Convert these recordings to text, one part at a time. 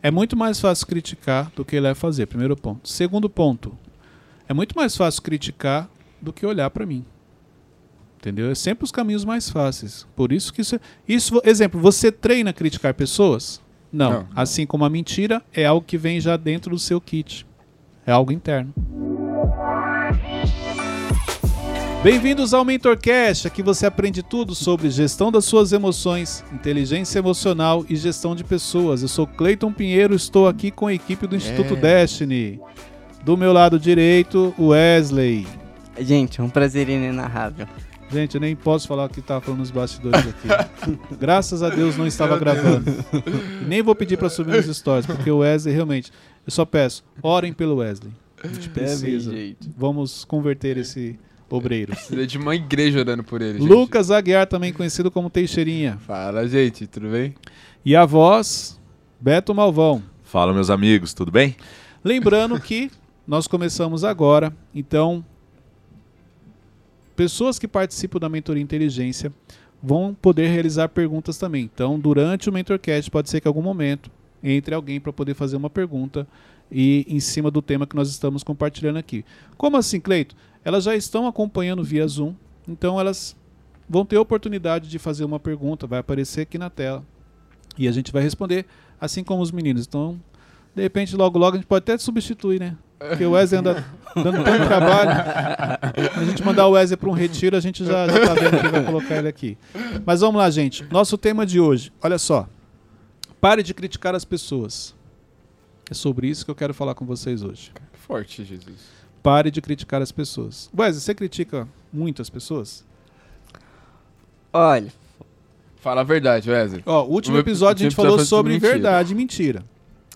É muito mais fácil criticar do que ir lá e fazer, primeiro ponto. Segundo ponto, é muito mais fácil criticar do que olhar para mim. Entendeu? É sempre os caminhos mais fáceis. Por isso que isso, isso exemplo, você treina criticar pessoas? Não. Não. Assim como a mentira é algo que vem já dentro do seu kit. É algo interno. Bem-vindos ao MentorCast, aqui você aprende tudo sobre gestão das suas emoções, inteligência emocional e gestão de pessoas. Eu sou Cleiton Pinheiro, estou aqui com a equipe do Instituto Destiny. Do meu lado direito, o Wesley. Gente, é um prazer inenarrável. Gente, eu nem posso falar o que estava falando nos bastidores aqui. Graças a Deus não estava gravando. E nem vou pedir para subir nos stories, porque o Wesley realmente. Eu só peço, orem pelo Wesley. A gente precisa. jeito. Vamos converter esse obreiro. Precisa de uma igreja orando por ele. gente. Lucas Aguiar, também conhecido como Teixeirinha. Fala, gente, tudo bem? E a voz, Beto Malvão. Fala, meus amigos, tudo bem? Lembrando que nós começamos agora, então pessoas que participam da mentoria inteligência vão poder realizar perguntas também. Então, durante o mentorcast pode ser que em algum momento entre alguém para poder fazer uma pergunta e em cima do tema que nós estamos compartilhando aqui. Como assim, Cleito? Elas já estão acompanhando via Zoom, então elas vão ter a oportunidade de fazer uma pergunta, vai aparecer aqui na tela e a gente vai responder, assim como os meninos. Então, de repente, logo logo a gente pode até substituir, né? Porque o Wesley anda dando tanto trabalho. A gente mandar o Wesley para um retiro, a gente já, já tá vendo quem vai colocar ele aqui. Mas vamos lá, gente. Nosso tema de hoje, olha só. Pare de criticar as pessoas. É sobre isso que eu quero falar com vocês hoje. Forte, Jesus. Pare de criticar as pessoas. Wesley, você critica muitas pessoas? Olha, Fala a verdade, Wesley. Ó, o último episódio a gente falou sobre mentira. verdade e mentira.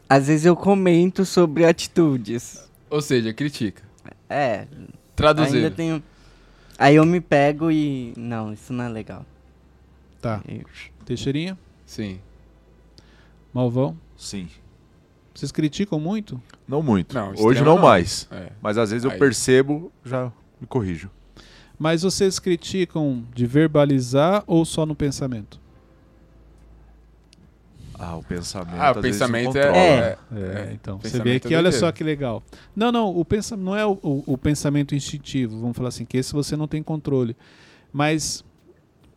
às vezes eu comento sobre atitudes. Ou seja, critica. É, ainda Traduzindo. tenho. Aí eu me pego e. Não, isso não é legal. Tá. Eu- Teixeirinha, Sim. Malvão. Sim. Vocês criticam muito? Não muito. Não, Hoje não, não. mais. É. Mas às vezes eu Aí. percebo, já me corrijo. Mas vocês criticam de verbalizar ou só no pensamento? Ah, o pensamento. Ah, o pensamento não controla. é, É, então. Você vê é que, olha só que legal. Não, não, o pensa, não é o, o- o pensamento instintivo, vamos falar assim, que esse você não tem controle. Mas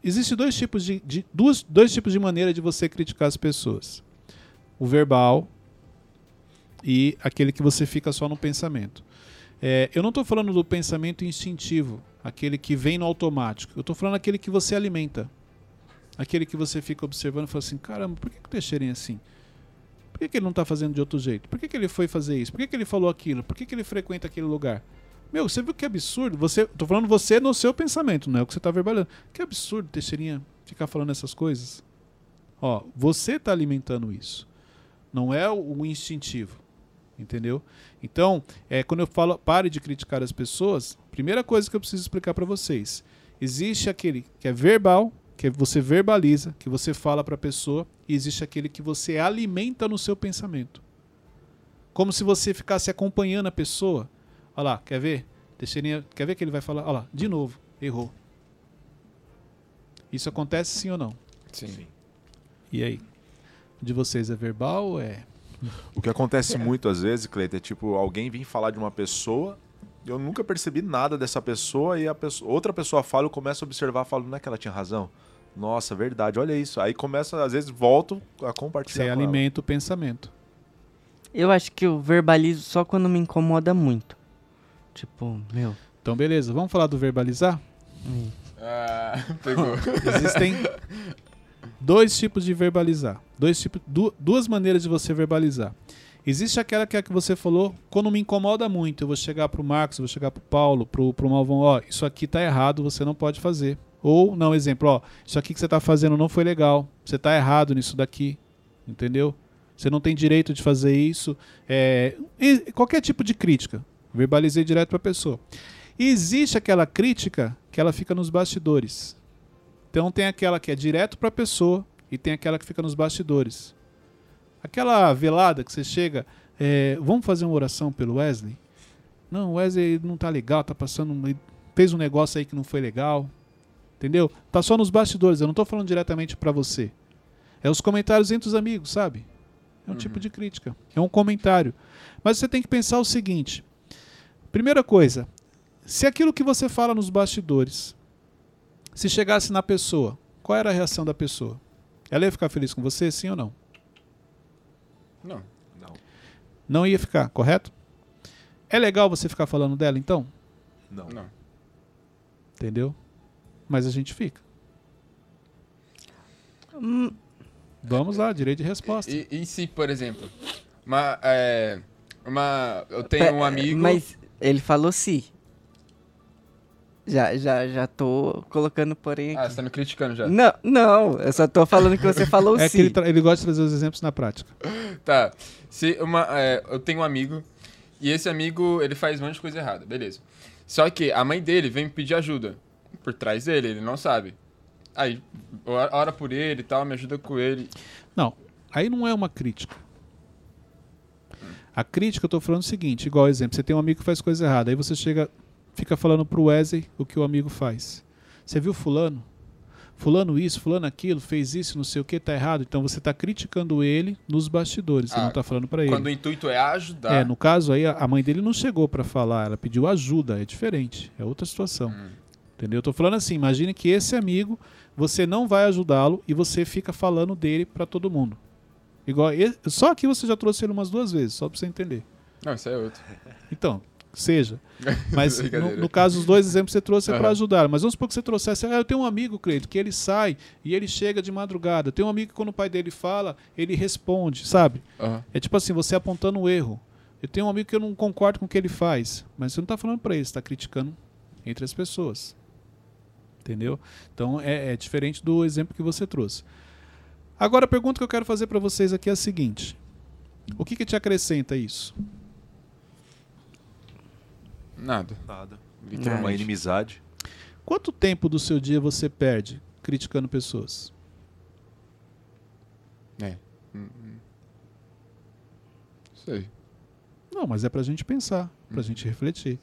existe dois tipos de, de- duas, dois tipos de maneira de você criticar as pessoas. O verbal e aquele que você fica só no pensamento. É, eu não estou falando do pensamento instintivo, aquele que vem no automático. Eu estou falando aquele que você alimenta. Aquele que você fica observando e fala assim, caramba, por que, que o Teixeirinha é assim? Por que, que ele não está fazendo de outro jeito? Por que, que ele foi fazer isso? Por que, que ele falou aquilo? Por que, que ele frequenta aquele lugar? Meu, você viu que absurdo? Você, tô falando você no seu pensamento, não é o que você está verbalizando. Que absurdo, Teixeirinha, ficar falando essas coisas. Ó, você está alimentando isso. Não é o instintivo. Entendeu? Então, é, quando eu falo pare de criticar as pessoas, primeira coisa que eu preciso explicar para vocês. Existe aquele que é verbal, que você verbaliza, que você fala para a pessoa, e existe aquele que você alimenta no seu pensamento. Como se você ficasse acompanhando a pessoa. Olha lá, quer ver? Teixeirinha, quer ver que ele vai falar? Olha lá, de novo, errou. Isso acontece sim ou não? Sim. E aí? De vocês é verbal ou é? O que acontece muito às vezes, Cleiton, é tipo, alguém vir falar de uma pessoa, eu nunca percebi nada dessa pessoa, e a pessoa, outra pessoa fala, eu começo a observar, falo, não é que ela tinha razão? Nossa, verdade, olha isso. Aí começa, às vezes, volto a compartilhar. Você com ela. alimenta o pensamento. Eu acho que eu verbalizo só quando me incomoda muito. Tipo, meu. Então, beleza, vamos falar do verbalizar? hum, Ah, pegou. Existem dois tipos de verbalizar. Dois tipos, du- duas maneiras de você verbalizar. Existe aquela que é que você falou, quando me incomoda muito, eu vou chegar pro Marcos, vou chegar pro Paulo, pro, pro Malvão, ó, isso aqui tá errado, você não pode fazer. Ou, não, exemplo, ó, isso aqui que você tá fazendo não foi legal, você tá errado nisso daqui, entendeu? Você não tem direito de fazer isso. É, qualquer tipo de crítica, verbalizei direto pra pessoa. E existe aquela crítica que ela fica nos bastidores. Então tem aquela que é direto para a pessoa e tem aquela que fica nos bastidores. Aquela velada que você chega, é, vamos fazer uma oração pelo Wesley? Não, o Wesley não tá legal, tá passando, fez um negócio aí que não foi legal. Entendeu? Tá só nos bastidores, eu não tô falando diretamente para você. É os comentários entre os amigos, sabe? É um tipo de crítica. É um comentário. Mas você tem que pensar o seguinte: primeira coisa, se aquilo que você fala nos bastidores, se chegasse na pessoa, qual era a reação da pessoa? Ela ia ficar feliz com você, sim ou não? Não. Não. Não ia ficar, correto? É legal você ficar falando dela, então? Não. Não. Entendeu? Mas a gente fica. Hum, Vamos lá, direito de resposta. E, e se, por exemplo, uma, é, uma, eu tenho um amigo... Mas ele falou se. Já, já, já tô colocando porém Ah, aqui. você tá me criticando já. Não, não, eu só tô falando que você falou É se. que ele, ele gosta de trazer os exemplos na prática. Tá. Se uma, é, eu tenho um amigo e esse amigo ele faz um monte de coisa errada, beleza. Só que a mãe dele vem me pedir ajuda por trás dele, ele não sabe. Aí, ora ora por ele e tal, me ajuda com ele. Não, aí não é uma crítica. A crítica, eu tô falando o seguinte, igual exemplo, você tem um amigo que faz coisa errada, aí você chega, fica falando pro Wesley o que o amigo faz. Você viu fulano? Fulano isso, fulano aquilo, fez isso, não sei o que, tá errado. Então você tá criticando ele nos bastidores, você Ah, não tá falando pra ele. Quando o intuito é ajudar. É, no caso aí, a mãe dele não chegou pra falar, ela pediu ajuda, é diferente, é outra situação. Hum. Entendeu? Eu tô falando assim, imagine que esse amigo, você não vai ajudá-lo e você fica falando dele pra todo mundo. Igual, só aqui você já trouxe ele umas duas vezes, só pra você entender. Não, isso é outro. Então, seja. Mas no, no caso, os dois exemplos que você trouxe é Aham. ajudar. Mas vamos supor que você trouxesse. Ah, eu tenho um amigo, Cleito, que ele sai e ele chega de madrugada. Tem um amigo que quando o pai dele fala, ele responde, sabe? Aham. É tipo assim, você apontando o erro. Eu tenho um amigo que eu não concordo com o que ele faz, mas você não está falando para ele, você está criticando entre as pessoas. Entendeu? Então é, é diferente do exemplo que você trouxe. Agora a pergunta que eu quero fazer para vocês aqui é a seguinte: O que, que te acrescenta isso? Nada. Nada. Literalmente. Uma inimizade. Quanto tempo do seu dia você perde criticando pessoas? É. Hum, hum. Sei. Não, mas é pra gente pensar, pra Uhum. gente refletir.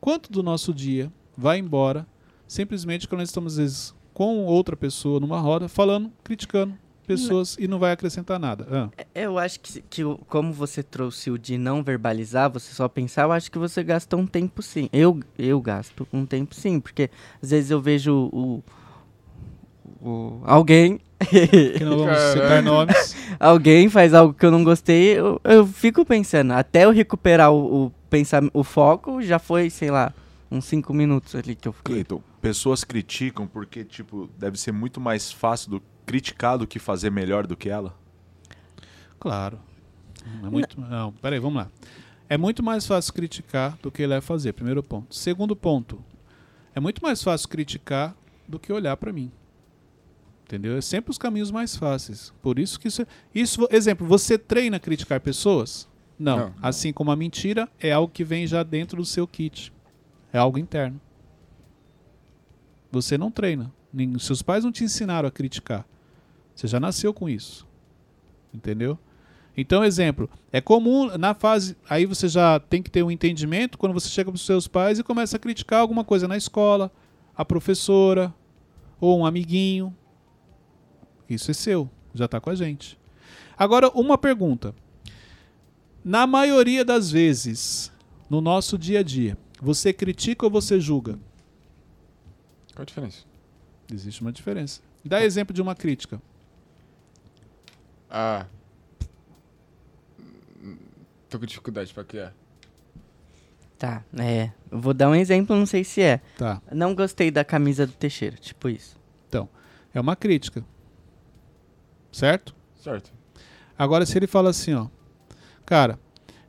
Quanto do nosso dia vai embora simplesmente quando nós estamos, às vezes, com outra pessoa numa roda, falando, criticando pessoas e não vai acrescentar nada? Ah, Eu acho que, que como você trouxe o de não verbalizar, você só pensar, eu acho que você gasta um tempo sim. Eu, eu gasto um tempo sim, porque às vezes eu vejo o, o alguém que não vamos citar nomes. alguém faz algo que eu não gostei, eu, eu fico pensando, até eu recuperar o, o, pensar, o foco, já foi, sei lá, uns cinco minutos ali que eu fiquei. Cleiton, pessoas criticam porque, tipo, deve ser muito mais fácil do criticar do que fazer melhor do que ela. Claro. É muito, não, peraí, vamos lá. É muito mais fácil criticar do que ele vai fazer, primeiro ponto. Segundo ponto, é muito mais fácil criticar do que olhar pra mim. Entendeu? É sempre os caminhos mais fáceis. Por isso que isso, é- isso, exemplo, você treina criticar pessoas? Não. Não. Assim como a mentira é algo que vem já dentro do seu kit. É algo interno. Você não treina. Nem- Seus pais não te ensinaram a criticar. Você já nasceu com isso. Entendeu? Então, exemplo, é comum na fase. Aí você já tem que ter um entendimento quando você chega para os seus pais e começa a criticar alguma coisa na escola, a professora, ou um amiguinho. Isso é seu, já está com a gente. Agora, uma pergunta. Na maioria das vezes, no nosso dia a dia, você critica ou você julga? Qual a diferença? Existe uma diferença. Dá exemplo de uma crítica. Ah. Tô com dificuldade pra criar. Tá, é. Eu vou dar um exemplo, não sei se é. Tá. Não gostei da camisa do Teixeira, tipo isso. É uma crítica. Certo? Certo. Agora, se ele fala assim, ó, cara,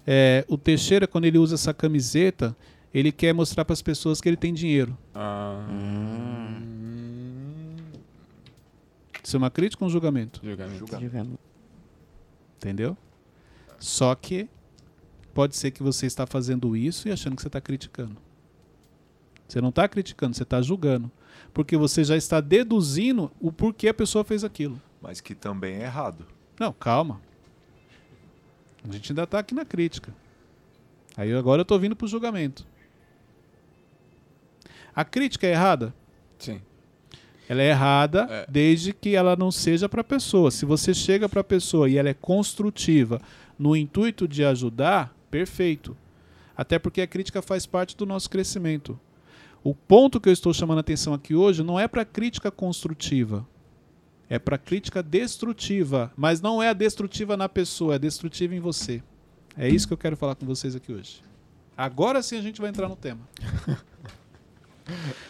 é, o Teixeira, quando ele usa essa camiseta, ele quer mostrar para as pessoas que ele tem dinheiro. Ah. Hum. Isso é uma crítica ou um julgamento? Julgamento. Julgamento. Julgamento. Entendeu? Só que pode ser que você está fazendo isso e achando que você está criticando. Você não está criticando, você está julgando. Porque você já está deduzindo o porquê a pessoa fez aquilo. Mas que também é errado. Não, calma. A gente ainda está aqui na crítica. Aí agora eu estou vindo para o julgamento. A crítica é errada? Sim. Ela é errada É. desde que ela não seja para a pessoa. Se você chega para a pessoa e ela é construtiva no intuito de ajudar, perfeito. Até porque a crítica faz parte do nosso crescimento. O ponto que eu estou chamando a atenção aqui hoje não é para crítica construtiva. É para crítica destrutiva, mas não é a destrutiva na pessoa, é destrutiva em você. É isso que eu quero falar com vocês aqui hoje. Agora sim a gente vai entrar no tema.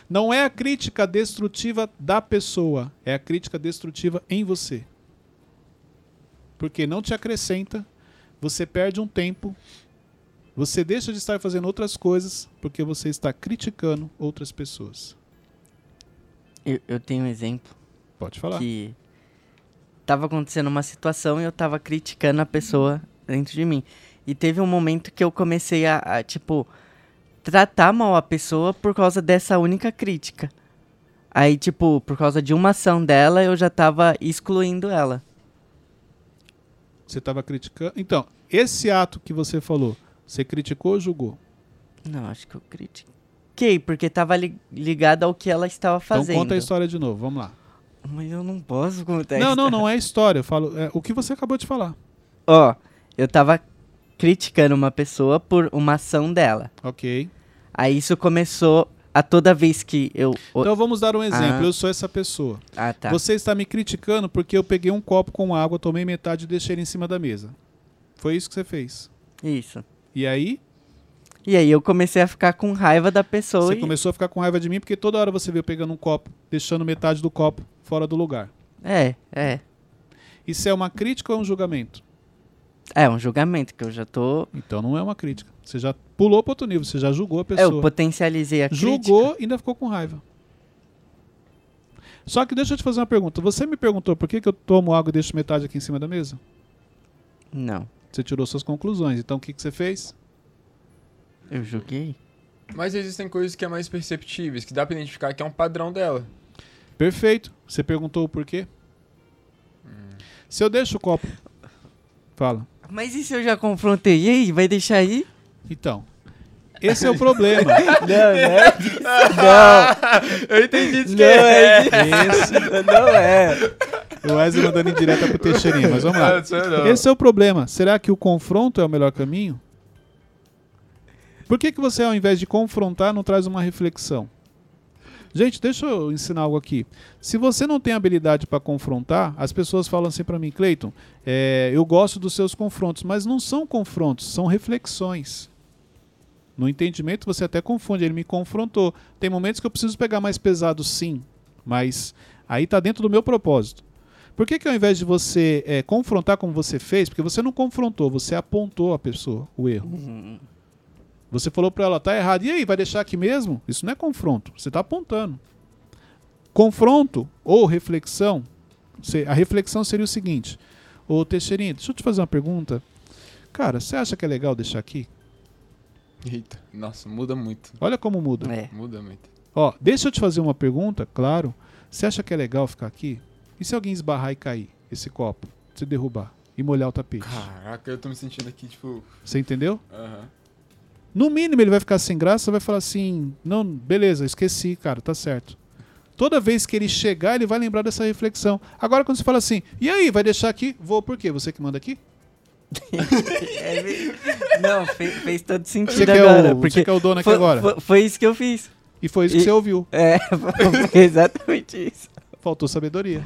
Não é a crítica destrutiva da pessoa, é a crítica destrutiva em você. Porque não te acrescenta, você perde um tempo, você deixa de estar fazendo outras coisas porque você está criticando outras pessoas. Eu, eu tenho um exemplo Pode falar. que tava acontecendo uma situação e eu tava criticando a pessoa dentro de mim. E teve um momento que eu comecei a, a, tipo, tratar mal a pessoa por causa dessa única crítica. Aí, tipo, por causa de uma ação dela, eu já tava excluindo ela. Você estava criticando. Então, esse ato que você falou, você criticou ou julgou? Não, acho que eu critiquei, porque tava li- ligado ao que ela estava fazendo. Então conta a história de novo, vamos lá. Mas eu não posso contar Não, não, não é história. Eu falo é, o que você acabou de falar. Ó, eu tava criticando uma pessoa por uma ação dela. Ok. Aí isso começou a toda vez que eu. Então vamos dar um exemplo. Ah. Eu sou essa pessoa. Ah, tá. Você está me criticando porque eu peguei um copo com água, tomei metade e deixei ele em cima da mesa. Foi isso que você fez. Isso. E aí, E aí eu comecei a ficar com raiva da pessoa. você e- começou a ficar com raiva de mim porque toda hora você veio pegando um copo, deixando metade do copo fora do lugar. É, é. Isso é uma crítica ou é um julgamento? É um julgamento que eu já tô. Então não é uma crítica. Você já pulou para outro nível, você já julgou a É, pessoa. eu potencializei a crítica. Julgou e ainda ficou com raiva. Só que deixa eu te fazer uma pergunta. Você me perguntou por que, que eu tomo água e deixo metade aqui em cima da mesa? Não. Você tirou suas conclusões. Então o que, que você fez? Eu julguei. Mas existem coisas que é mais perceptíveis, que dá pra identificar que é um padrão dela. Perfeito. Você perguntou o porquê? Se eu deixo o copo. Fala. Mas e se eu já confrontei? E aí, vai deixar aí? Então. Esse é o problema. Não, não é. Não, Eu entendi isso não é. Esse, Não é. o Wesley mandando em direta pro Teixeirinha, mas vamos lá. Não, isso aí não. Esse é o problema. Será que o confronto é o melhor caminho? Por que, que você, ao invés de confrontar, não traz uma reflexão? Gente, deixa eu ensinar algo aqui. Se você não tem habilidade para confrontar, as pessoas falam assim para mim, Cleiton, é, eu gosto dos seus confrontos, mas não são confrontos, são reflexões. No entendimento você até confunde, ele me confrontou. Tem momentos que eu preciso pegar mais pesado, sim, mas aí está dentro do meu propósito. Por que, que ao invés de você é, confrontar como você fez, porque você não confrontou, você apontou a pessoa, o erro. Você falou para ela, tá errado. E aí, vai deixar aqui mesmo? Isso não é confronto, você está apontando. Confronto ou reflexão, se- a reflexão seria o seguinte: Ô Teixeirinha, deixa eu te fazer uma pergunta. Cara, você acha que é legal deixar aqui? Eita, nossa, muda muito. Olha como muda. É. Muda muito. Ó, deixa eu te fazer uma pergunta, claro. Você acha que é legal ficar aqui? E se alguém esbarrar e cair esse copo? Se derrubar e molhar o tapete? Caraca, eu tô me sentindo aqui, tipo. Você entendeu? Aham. No mínimo ele vai ficar sem graça, vai falar assim: "Não, beleza, esqueci, cara, tá certo". Toda vez que ele chegar, ele vai lembrar dessa reflexão. Agora quando você fala assim: "E aí, vai deixar aqui?" Vou por quê? Você que manda aqui? É Não, fez, fez todo sentido Você que é agora. o, porque você que é o dono aqui foi, agora. Foi, foi isso que eu fiz. E foi isso que e- você ouviu. É, foi exatamente isso. Faltou sabedoria.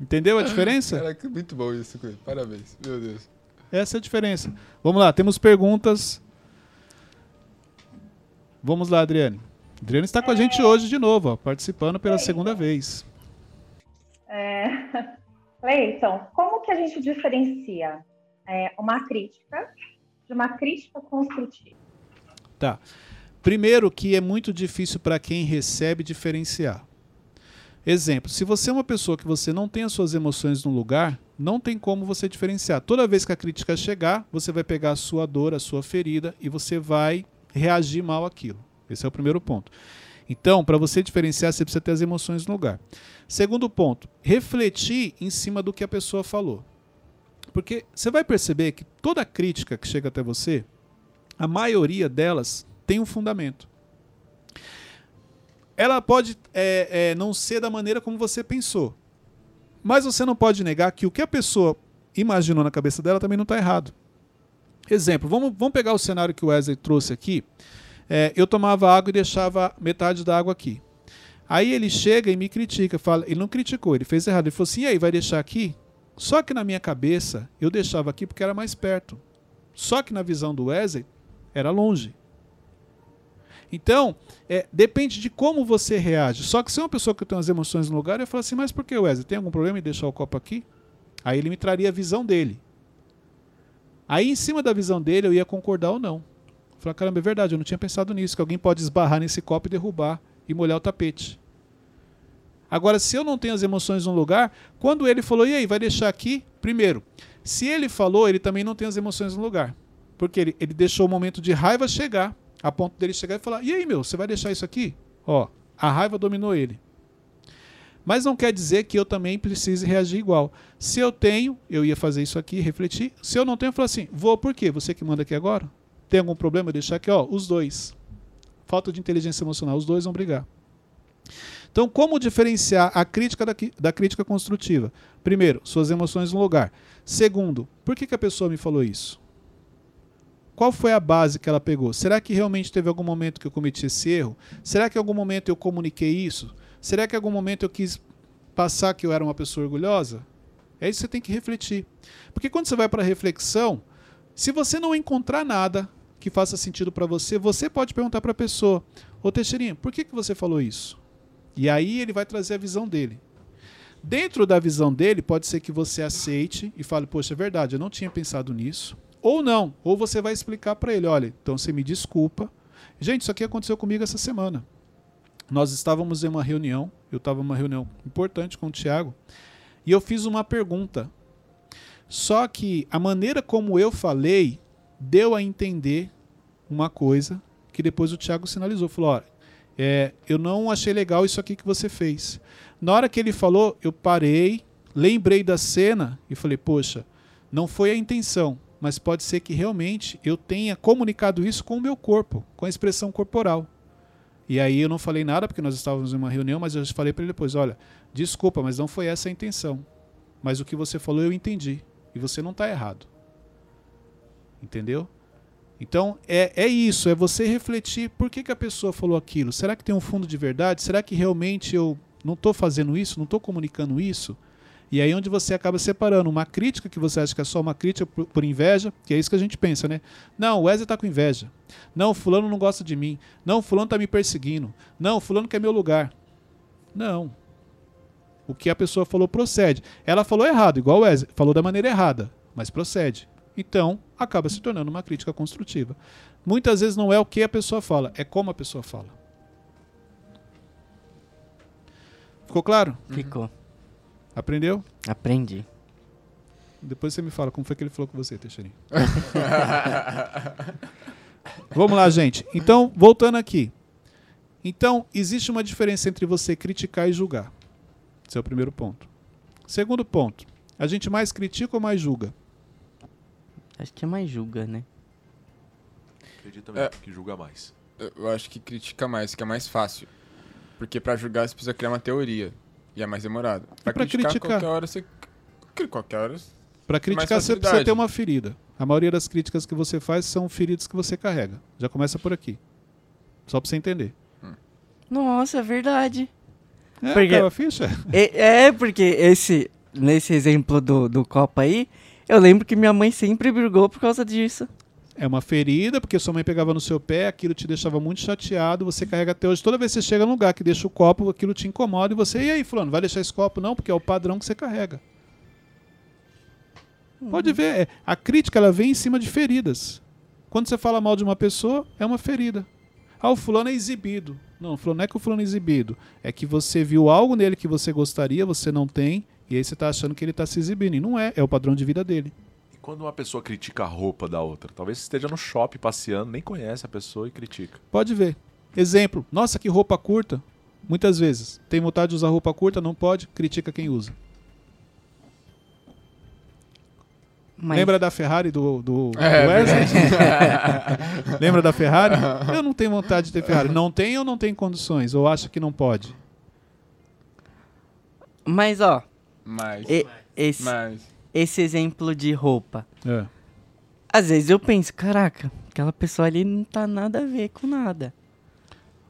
Entendeu a diferença? Caraca, muito bom isso. Parabéns. Meu Deus. Essa é a diferença. Vamos lá, temos perguntas. Vamos lá, Adriane. Adriane está com a gente hoje de novo, ó, participando pela segunda vez. É... Cleiton, como que a gente diferencia é, uma crítica de uma crítica construtiva? Tá. Primeiro que é muito difícil para quem recebe diferenciar. Exemplo, se você é uma pessoa que você não tem as suas emoções no lugar, não tem como você diferenciar. Toda vez que a crítica chegar, você vai pegar a sua dor, a sua ferida e você vai reagir mal àquilo. Esse é o primeiro ponto. Então, para você diferenciar, você precisa ter as emoções no lugar. Segundo ponto, refletir em cima do que a pessoa falou. Porque você vai perceber que toda crítica que chega até você, a maioria delas tem um fundamento. ela pode é, é, não ser da maneira como você pensou. Mas você não pode negar que o que a pessoa imaginou na cabeça dela também não está errado. Exemplo, vamos, vamos pegar o cenário que o Wesley trouxe aqui. É, eu tomava água e deixava metade da água aqui. Aí ele chega e me critica, fala, ele não criticou, ele fez errado. Ele falou assim: e aí, vai deixar aqui? Só que na minha cabeça, eu deixava aqui porque era mais perto. Só que na visão do Wesley, era longe. Então, é, depende de como você reage. Só que se é uma pessoa que tem as emoções no lugar, eu falo assim, mas por que, Wesley? Tem algum problema em deixar o copo aqui? Aí ele me traria a visão dele. Aí, em cima da visão dele, eu ia concordar ou não. Falar, caramba, é verdade, eu não tinha pensado nisso, que alguém pode esbarrar nesse copo e derrubar e molhar o tapete. Agora, se eu não tenho as emoções no lugar, quando ele falou, e aí, vai deixar aqui? Primeiro, se ele falou, ele também não tem as emoções no lugar. Porque ele, ele deixou o momento de raiva chegar, a ponto dele chegar e falar, e aí, meu, você vai deixar isso aqui? Ó, a raiva dominou ele. Mas não quer dizer que eu também precise reagir igual. Se eu tenho, eu ia fazer isso aqui, refletir. Se eu não tenho, eu falo assim, vou por quê? Você que manda aqui agora? Tem algum problema? Deixar aqui, ó, os dois. Falta de inteligência emocional, os dois vão brigar. Então, como diferenciar a crítica da, da crítica construtiva? Primeiro, suas emoções no lugar. Segundo, por que, que a pessoa me falou isso? Qual foi a base que ela pegou? Será que realmente teve algum momento que eu cometi esse erro? Será que em algum momento eu comuniquei isso? Será que em algum momento eu quis passar que eu era uma pessoa orgulhosa? É isso que você tem que refletir. Porque quando você vai para a reflexão, se você não encontrar nada que faça sentido para você, você pode perguntar para a pessoa: Ô Teixeirinha, por que, que você falou isso? E aí ele vai trazer a visão dele. Dentro da visão dele, pode ser que você aceite e fale: Poxa, é verdade, eu não tinha pensado nisso. Ou não, ou você vai explicar para ele: Olha, então você me desculpa. Gente, isso aqui aconteceu comigo essa semana. Nós estávamos em uma reunião, eu estava em uma reunião importante com o Tiago, e eu fiz uma pergunta. Só que a maneira como eu falei deu a entender uma coisa que depois o Tiago sinalizou. Falou: olha, é, eu não achei legal isso aqui que você fez. Na hora que ele falou, eu parei, lembrei da cena e falei: poxa, não foi a intenção, mas pode ser que realmente eu tenha comunicado isso com o meu corpo, com a expressão corporal. E aí eu não falei nada porque nós estávamos em uma reunião, mas eu falei para ele depois, olha, desculpa, mas não foi essa a intenção. Mas o que você falou eu entendi e você não está errado. Entendeu? Então é, é isso, é você refletir por que, que a pessoa falou aquilo. Será que tem um fundo de verdade? Será que realmente eu não estou fazendo isso? Não estou comunicando isso? E aí onde você acaba separando uma crítica que você acha que é só uma crítica por, por inveja, que é isso que a gente pensa, né? Não, o Wesley está com inveja. Não, fulano não gosta de mim. Não, fulano está me perseguindo. Não, fulano quer meu lugar. Não. O que a pessoa falou procede. Ela falou errado, igual o Wesley, falou da maneira errada, mas procede. Então, acaba se tornando uma crítica construtiva. Muitas vezes não é o que a pessoa fala, é como a pessoa fala. Ficou claro? Ficou. Aprendeu? Aprendi. Depois você me fala como foi que ele falou com você, Teixeirinho. Vamos lá, gente. Então, voltando aqui. Então, existe uma diferença entre você criticar e julgar. Esse é o primeiro ponto. Segundo ponto. A gente mais critica ou mais julga? Acho que é mais julga, né? Acredito também É. que julga mais. Eu acho que critica mais, que é mais fácil. Porque pra julgar você precisa criar uma teoria. E é mais demorado. Pra, pra criticar, criticar? qualquer hora você. Qualquer hora. Para criticar, você precisa ter uma ferida. A maioria das críticas que você faz são feridas que você carrega. Já começa por aqui. Só para você entender. Nossa, é verdade. É, Porque- ficha? É, é, porque esse, nesse exemplo do, do copo aí, eu lembro que minha mãe sempre brigou por causa disso. É uma ferida, porque sua mãe pegava no seu pé, aquilo te deixava muito chateado, você carrega até hoje. Toda vez que você chega num lugar que deixa o copo, aquilo te incomoda e você, e aí, fulano, vai deixar esse copo? Não, porque é o padrão que você carrega. Pode ver, é, a crítica ela vem em cima de feridas. Quando você fala mal de uma pessoa, é uma ferida. Ah, o fulano é exibido. Não, o fulano não é que o fulano é exibido. É que você viu algo nele que você gostaria, você não tem, e aí você está achando que ele está se exibindo. E não é, é o padrão de vida dele. Quando uma pessoa critica a roupa da outra? Talvez você esteja no shopping passeando, nem conhece a pessoa e critica. Pode ver. Exemplo, nossa, que roupa curta. Muitas vezes. Tem vontade de usar roupa curta, não pode, critica quem usa. Mas- Lembra da Ferrari do, do, do É, Wesley? Lembra da Ferrari? Eu não tenho vontade de ter Ferrari. Não tem ou não tem condições? Ou acha que não pode? Mas, ó, Mas. e- esse, Mas. Esse exemplo de roupa. É. Às vezes eu penso, caraca, aquela pessoa ali não tá nada a ver com nada.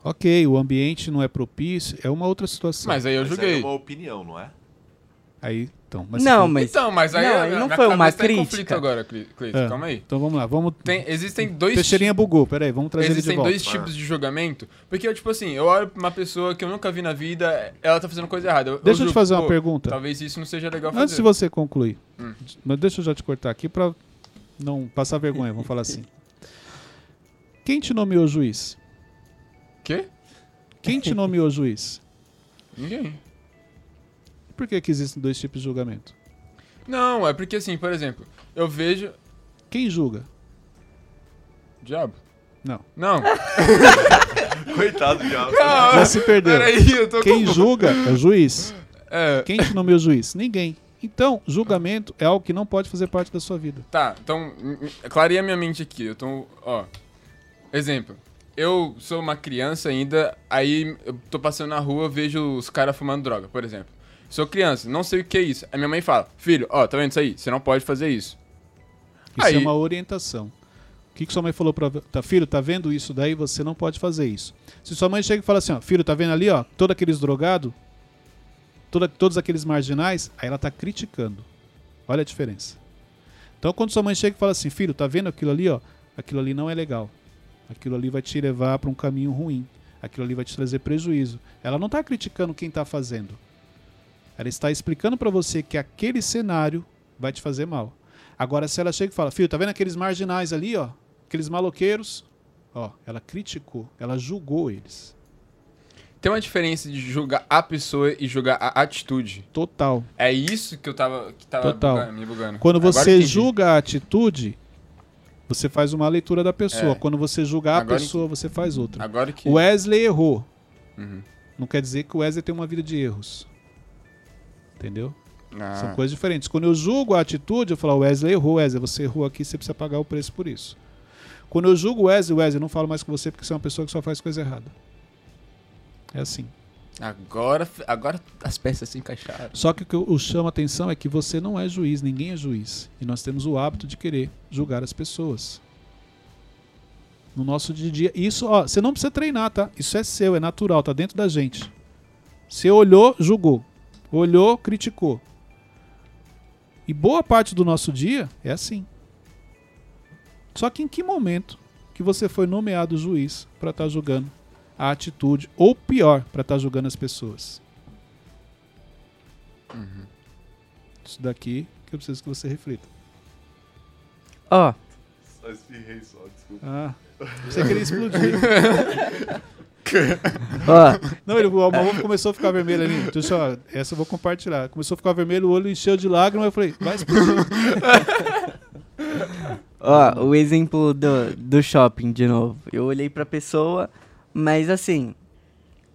Ok, o ambiente não é propício, é uma outra situação. Mas aí eu Mas aí julguei. é uma opinião, não é? Aí, então, mas não, mas. Então, mas aí. Não, aí não foi uma tá crítica. conflito agora, Cleiton. É. Calma aí. Então vamos lá, vamos. Tem, existem dois Teixeirinha bugou, peraí, vamos trazer ele de Existem volta. dois tipos de julgamento. Porque, eu, tipo assim, eu olho pra uma pessoa que eu nunca vi na vida, ela tá fazendo coisa errada. Eu, Deixa eu te fazer uma pô, pergunta. Talvez isso não seja legal Antes de fazer. você concluir, Hum. mas deixa eu já te cortar aqui pra não passar vergonha, vamos falar assim. Quem te nomeou juiz? Quê? Quem te nomeou juiz? Ninguém. Por que, que existem dois tipos de julgamento? Não, é porque assim, por exemplo, eu vejo. Quem julga? Diabo? Não. Não. Coitado do diabo. Já se perdeu. Peraí, eu tô Quem com... julga é o juiz. É, Quem te nomeou juiz? Ninguém. Então, julgamento é algo que não pode fazer parte da sua vida. tá, então, clareia minha mente aqui. Eu tô, ó. Exemplo. Eu sou uma criança ainda, aí eu tô passando na rua, vejo os caras fumando droga, por exemplo. Sou criança, não sei o que é isso. Aí minha mãe fala, filho, ó, tá vendo isso aí? Você não pode fazer isso. Isso Aí- é uma orientação. O que, que sua mãe falou para tá, filho, tá vendo isso daí? Você não pode fazer isso. Se sua mãe chega e fala assim, ó, filho, tá vendo ali, ó, todos aqueles drogados, toda, todos aqueles marginais, aí ela tá criticando. Olha a diferença. Então, quando sua mãe chega e fala assim, filho, tá vendo aquilo ali, ó, aquilo ali não é legal. Aquilo ali vai te levar para um caminho ruim. Aquilo ali vai te trazer prejuízo. Ela não tá criticando quem tá fazendo. Ela está explicando para você que aquele cenário vai te fazer mal. Agora, se ela chega e fala, filho, tá vendo aqueles marginais ali, ó? Aqueles maloqueiros? Ó, ela criticou, ela julgou eles. Tem uma diferença de julgar a pessoa e julgar a atitude. Total. É isso que eu tava, que tava Total. bugando- me bugando. Quando Agora você julga a atitude, você faz uma leitura da pessoa. É. Quando você julga a pessoa, você faz outra. Agora que. O Wesley errou. Uhum. Não quer dizer que o Wesley tem uma vida de erros. Entendeu? Ah, São coisas diferentes. Quando eu julgo a atitude, eu falo, "O Wesley errou, Wesley, você errou aqui, você precisa pagar o preço por isso. Quando eu julgo o Wesley, Wesley, eu não falo mais com você porque você é uma pessoa que só faz coisa errada. É assim. Agora, agora as peças se encaixaram. Só que o que eu chamo a atenção é que você não é juiz, ninguém é juiz. E nós temos o hábito de querer julgar as pessoas. No nosso dia a dia. Isso, ó, você não precisa treinar, tá? Isso é seu, é natural, tá dentro da gente. Você olhou, julgou. Olhou, criticou. E boa parte do nosso dia é assim. Só que em que momento que você foi nomeado juiz para estar julgando a atitude, ou pior, para estar julgando as pessoas? Isso daqui que eu preciso que você reflita. Ó, Só espirrei só, desculpa. Ah, você queria explodir. ó, Não, ele, o alma começou a ficar vermelho ali. Deixa eu, essa eu vou compartilhar. Começou a ficar vermelho, o olho encheu de lágrimas. Eu falei, vai explodir. ó, o exemplo do, do shopping de novo. Eu olhei pra pessoa, mas assim,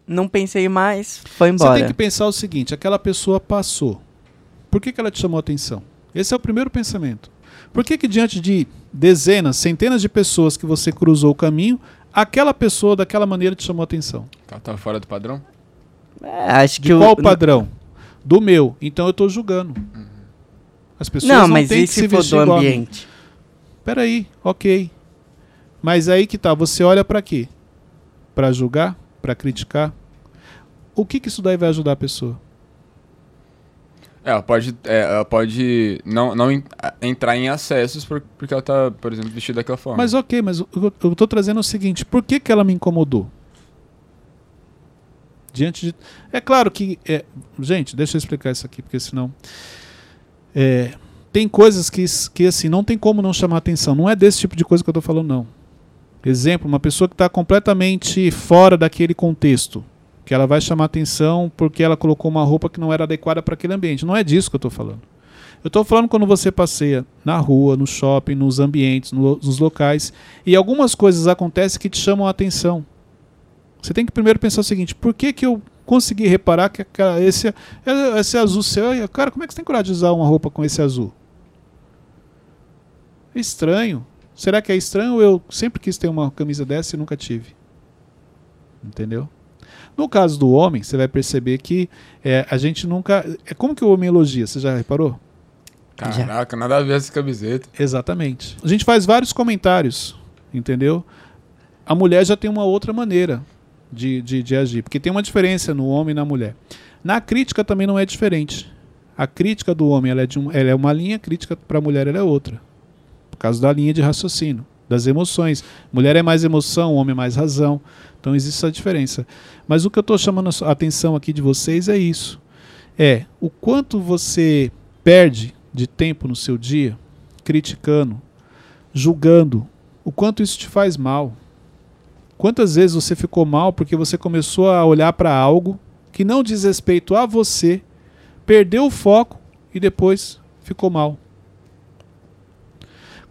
não pensei mais, foi Você embora. tem que pensar o seguinte: aquela pessoa passou. Por que, que ela te chamou a atenção? Esse é o primeiro pensamento. Por que, que diante de dezenas, centenas de pessoas que você cruzou o caminho, aquela pessoa daquela maneira te chamou a atenção? Ela tava fora do padrão? É, acho De que qual o padrão? Do meu. Então eu estou julgando. As pessoas Não, não, mas têm e que se se for vestir do ambiente? Peraí, ok. Mas aí que tá, você olha pra quê? Pra julgar? Pra criticar? O que que isso daí vai ajudar a pessoa? Ela pode, é, ela pode não, não entrar em acessos por- porque ela tá, por exemplo, vestida daquela forma. Mas ok, mas eu eu tô trazendo o seguinte, por que que ela me incomodou? Diante de... É claro que... é, Gente, deixa eu explicar isso aqui, porque senão... É, tem coisas que, que assim, não tem como não chamar atenção. Não é desse tipo de coisa que eu tô falando, não. Exemplo, uma pessoa que está completamente fora daquele contexto. Que ela vai chamar atenção porque ela colocou uma roupa que não era adequada para aquele ambiente. Não é disso que eu estou falando. Eu estou falando quando você passeia na rua, no shopping, nos ambientes, no- nos locais, e algumas coisas acontecem que te chamam a atenção. Você tem que primeiro pensar o seguinte: por que, que eu consegui reparar que esse, esse azul seu. Cara, como é que você tem coragem de usar uma roupa com esse azul? É estranho. Será que é estranho eu sempre quis ter uma camisa dessa e nunca tive? Entendeu? No caso do homem, você vai perceber que é, a gente nunca. É como que o homem elogia? Você já reparou? Caraca, nada a ver essa camiseta. Exatamente. A gente faz vários comentários, entendeu? A mulher já tem uma outra maneira de, de, de agir, porque tem uma diferença no homem e na mulher. Na crítica também não é diferente. A crítica do homem ela é, de um, ela é uma linha, a crítica para a mulher ela é outra. Por causa da linha de raciocínio, das emoções. Mulher é mais emoção, homem é mais razão. Então existe essa diferença. Mas o que eu estou chamando a atenção aqui de vocês é isso. É o quanto você perde de tempo no seu dia criticando, julgando, o quanto isso te faz mal. Quantas vezes você ficou mal porque você começou a olhar para algo que não diz respeito a você, perdeu o foco e depois ficou mal?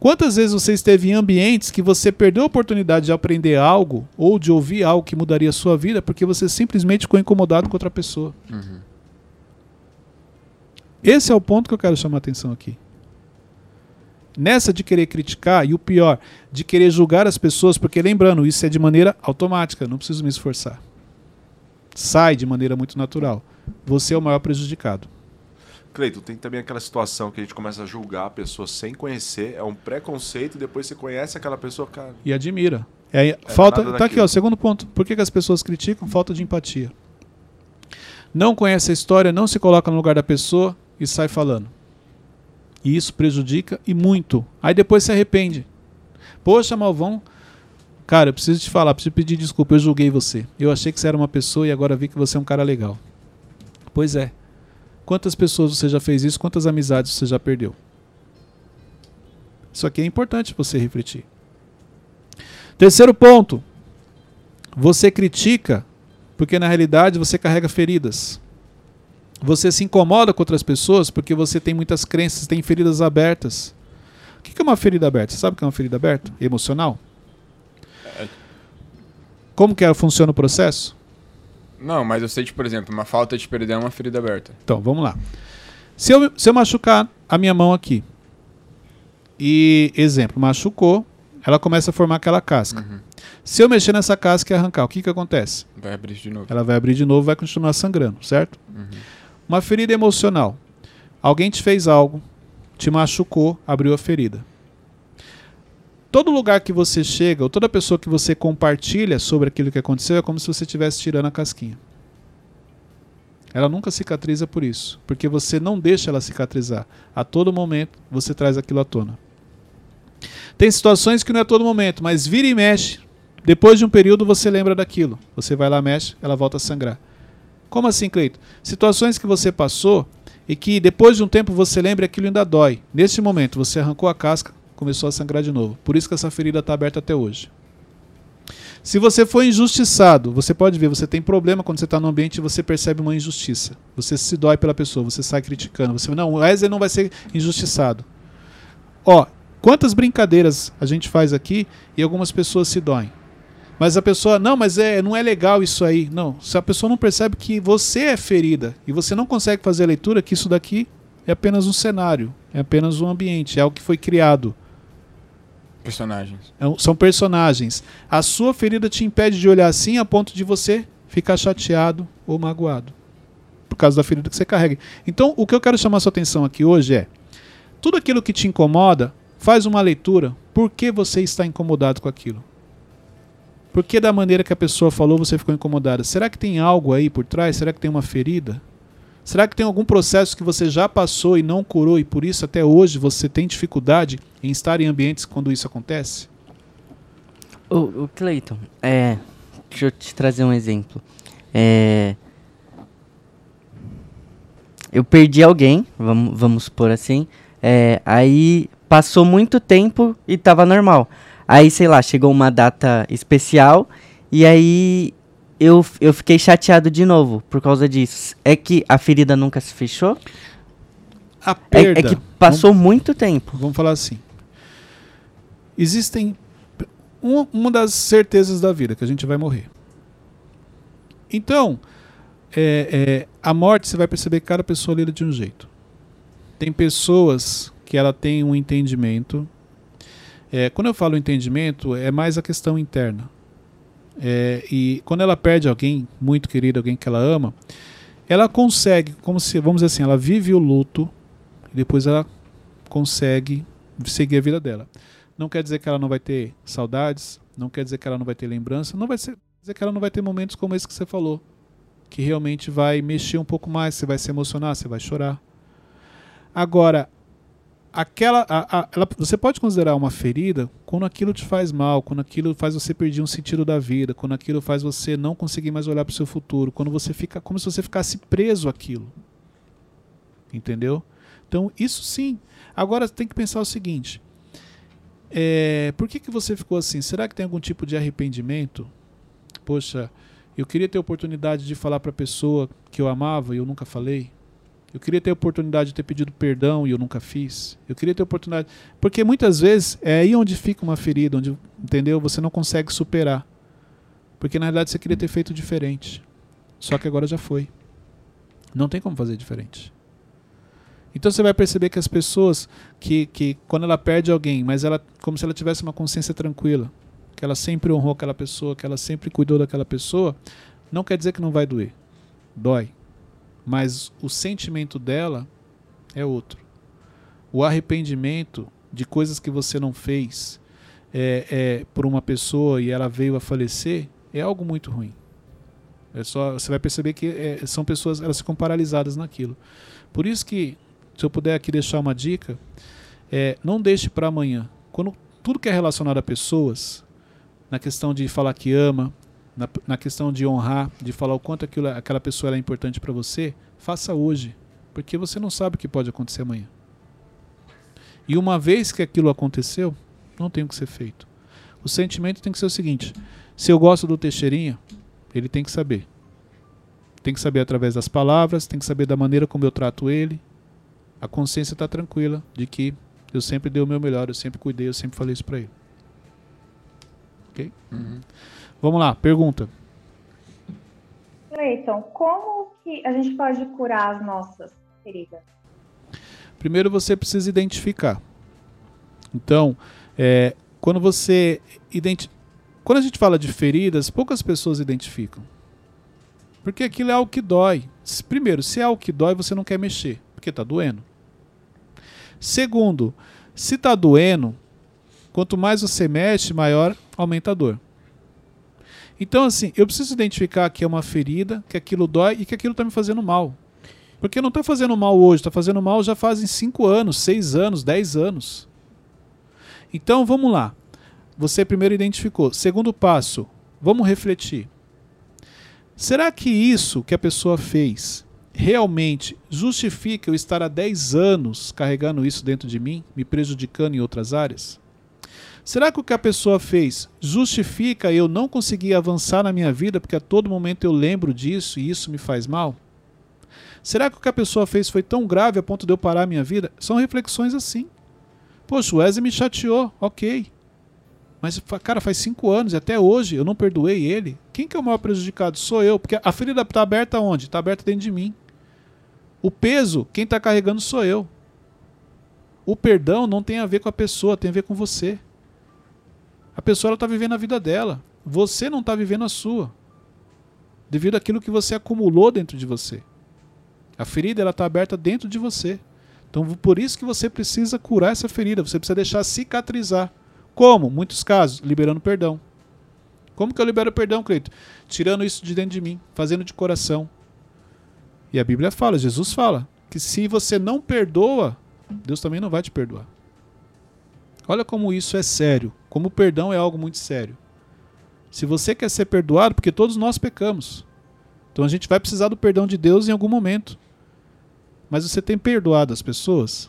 Quantas vezes você esteve em ambientes que você perdeu a oportunidade de aprender algo ou de ouvir algo que mudaria a sua vida porque você simplesmente ficou incomodado com outra pessoa? Uhum. Esse é o ponto que eu quero chamar a atenção aqui. Nessa de querer criticar, e o pior, de querer julgar as pessoas, porque lembrando, isso é de maneira automática, não preciso me esforçar. Sai de maneira muito natural. Você é o maior prejudicado. Cleiton, tem também aquela situação que a gente começa a julgar a pessoa sem conhecer, é um preconceito, e depois você conhece aquela pessoa, cara. E admira. É, falta, nada tá aqui, ó, segundo ponto. Por que, que as pessoas criticam? Falta de empatia. Não conhece a história, não se coloca no lugar da pessoa e sai falando. E isso prejudica e muito. Aí depois se arrepende. Poxa, Malvão, cara, eu preciso te falar, preciso pedir desculpa, eu julguei você. Eu achei que você era uma pessoa e agora vi que você é um cara legal. Pois é. Quantas pessoas você já fez isso? Quantas amizades você já perdeu? Isso aqui é importante você refletir. Terceiro ponto. Você critica porque na realidade você carrega feridas. Você se incomoda com outras pessoas porque você tem muitas crenças, tem feridas abertas. O que é uma ferida aberta? Você sabe o que é uma ferida aberta? Emocional? Como que é- funciona o processo? Não, mas eu sei que, por exemplo, uma falta de perdão é uma ferida aberta. Então, vamos lá. Se eu, se eu machucar a minha mão aqui, e, exemplo, machucou, ela começa a formar aquela casca. Uhum. Se eu mexer nessa casca e arrancar, o que, que acontece? Vai abrir de novo. Ela vai abrir de novo vai continuar sangrando, certo? Uhum. Uma ferida emocional. Alguém te fez algo, te machucou, abriu a ferida. Todo lugar que você chega, ou toda pessoa que você compartilha sobre aquilo que aconteceu, é como se você estivesse tirando a casquinha. Ela nunca cicatriza por isso, porque você não deixa ela cicatrizar. A todo momento você traz aquilo à tona. Tem situações que não é a todo momento, mas vira e mexe. Depois de um período você lembra daquilo. Você vai lá, mexe, ela volta a sangrar. Como assim, Cleito? Situações que você passou e que depois de um tempo você lembra aquilo ainda dói. Nesse momento você arrancou a casca, começou a sangrar de novo. Por isso que essa ferida está aberta até hoje. Se você foi injustiçado, você pode ver, você tem problema quando você está no ambiente e você percebe uma injustiça. Você se dói pela pessoa, você sai criticando. Você não, o Wesley não vai ser injustiçado. Ó, quantas brincadeiras a gente faz aqui e algumas pessoas se doem. Mas a pessoa, não, mas é, não é legal isso aí. Não, se a pessoa não percebe que você é ferida e você não consegue fazer a leitura, que isso daqui é apenas um cenário, é apenas um ambiente, é algo que foi criado. Personagens. É São personagens. A sua ferida te impede de olhar assim a ponto de você ficar chateado ou magoado. Por causa da ferida que você carrega. Então, o que eu quero chamar sua atenção aqui hoje é: tudo aquilo que te incomoda, faz uma leitura. Por que você está incomodado com aquilo? Por que da maneira que a pessoa falou você ficou incomodada? Será que tem algo aí por trás? Será que tem uma ferida? Será que tem algum processo que você já passou e não curou e por isso até hoje você tem dificuldade em estar em ambientes quando isso acontece? O, o Cleiton, é. Deixa eu te trazer um exemplo. É. Eu perdi alguém, vamos, vamos supor assim. É, aí passou muito tempo e tava normal. Aí, sei lá, chegou uma data especial e aí eu, eu fiquei chateado de novo por causa disso. É que a ferida nunca se fechou? A É, perda. é que passou muito tempo. Vamos falar assim. Existem um- uma das certezas da vida que a gente vai morrer. Então, é, é, a morte você vai perceber que cada pessoa lida de um jeito. Tem pessoas que ela tem um entendimento É, quando eu falo entendimento, é mais a questão interna. É, e quando ela perde alguém muito querido, alguém que ela ama, ela consegue, como se, vamos dizer assim, ela vive o luto e depois ela consegue seguir a vida dela. Não quer dizer que ela não vai ter saudades, não quer dizer que ela não vai ter lembrança, não vai ser, dizer que ela não vai ter momentos como esse que você falou, que realmente vai mexer um pouco mais, você vai se emocionar, você vai chorar. Agora, aquela a, a, ela, você pode considerar uma ferida quando aquilo te faz mal, quando aquilo faz você perder um sentido da vida, quando aquilo faz você não conseguir mais olhar para o seu futuro, quando você fica como se você ficasse preso àquilo. Entendeu? Então, isso sim. Agora tem que pensar o seguinte: é, por que, que você ficou assim? Será que tem algum tipo de arrependimento? Poxa, eu queria ter oportunidade de falar para a pessoa que eu amava e eu nunca falei. Eu queria ter a oportunidade de ter pedido perdão e eu nunca fiz. Eu queria ter a oportunidade. Porque muitas vezes é aí onde fica uma ferida, onde, entendeu? Você não consegue superar. Porque na realidade você queria ter feito diferente. Só que agora já foi. Não tem como fazer diferente. Então você vai perceber que as pessoas que, que quando ela perde alguém, mas ela como se ela tivesse uma consciência tranquila, que ela sempre honrou aquela pessoa, que ela sempre cuidou daquela pessoa, não quer dizer que não vai doer. Dói mas o sentimento dela é outro. O arrependimento de coisas que você não fez é, é, por uma pessoa e ela veio a falecer é algo muito ruim. É só você vai perceber que é, são pessoas elas ficam paralisadas naquilo. Por isso que se eu puder aqui deixar uma dica, é, não deixe para amanhã. Quando tudo que é relacionado a pessoas, na questão de falar que ama, na, na questão de honrar, de falar o quanto aquilo, aquela pessoa é importante para você, faça hoje, porque você não sabe o que pode acontecer amanhã. E uma vez que aquilo aconteceu, não tem o que ser feito. O sentimento tem que ser o seguinte: se eu gosto do Teixeirinha, ele tem que saber. Tem que saber através das palavras, tem que saber da maneira como eu trato ele. A consciência está tranquila de que eu sempre dei o meu melhor, eu sempre cuidei, eu sempre falei isso para ele. Ok? Uhum. Vamos lá, pergunta. Cleiton, como que a gente pode curar as nossas feridas? Primeiro você precisa identificar. Então, é, quando você identi quando a gente fala de feridas, poucas pessoas identificam. Porque aquilo é algo que dói. Primeiro, se é algo que dói, você não quer mexer, porque está doendo. Segundo, se está doendo, quanto mais você mexe, maior aumenta a dor. Então, assim, eu preciso identificar que é uma ferida, que aquilo dói e que aquilo está me fazendo mal. Porque não está fazendo mal hoje, está fazendo mal já fazem 5 anos, 6 anos, 10 anos. Então, vamos lá. Você primeiro identificou. Segundo passo, vamos refletir. Será que isso que a pessoa fez realmente justifica eu estar há 10 anos carregando isso dentro de mim, me prejudicando em outras áreas? Será que o que a pessoa fez justifica eu não conseguir avançar na minha vida porque a todo momento eu lembro disso e isso me faz mal? Será que o que a pessoa fez foi tão grave a ponto de eu parar a minha vida? São reflexões assim. Poxa, o Wesley me chateou, ok. Mas, cara, faz cinco anos e até hoje eu não perdoei ele. Quem que é o maior prejudicado? Sou eu, porque a ferida está aberta onde? Está aberta dentro de mim. O peso, quem está carregando sou eu. O perdão não tem a ver com a pessoa, tem a ver com você. A pessoa está vivendo a vida dela. Você não está vivendo a sua. Devido àquilo que você acumulou dentro de você. A ferida está aberta dentro de você. Então, por isso que você precisa curar essa ferida. Você precisa deixar cicatrizar. Como? Muitos casos, liberando perdão. Como que eu libero perdão, Cleito? Tirando isso de dentro de mim, fazendo de coração. E a Bíblia fala, Jesus fala, que se você não perdoa, Deus também não vai te perdoar. Olha como isso é sério, como o perdão é algo muito sério. Se você quer ser perdoado, porque todos nós pecamos. Então a gente vai precisar do perdão de Deus em algum momento. Mas você tem perdoado as pessoas?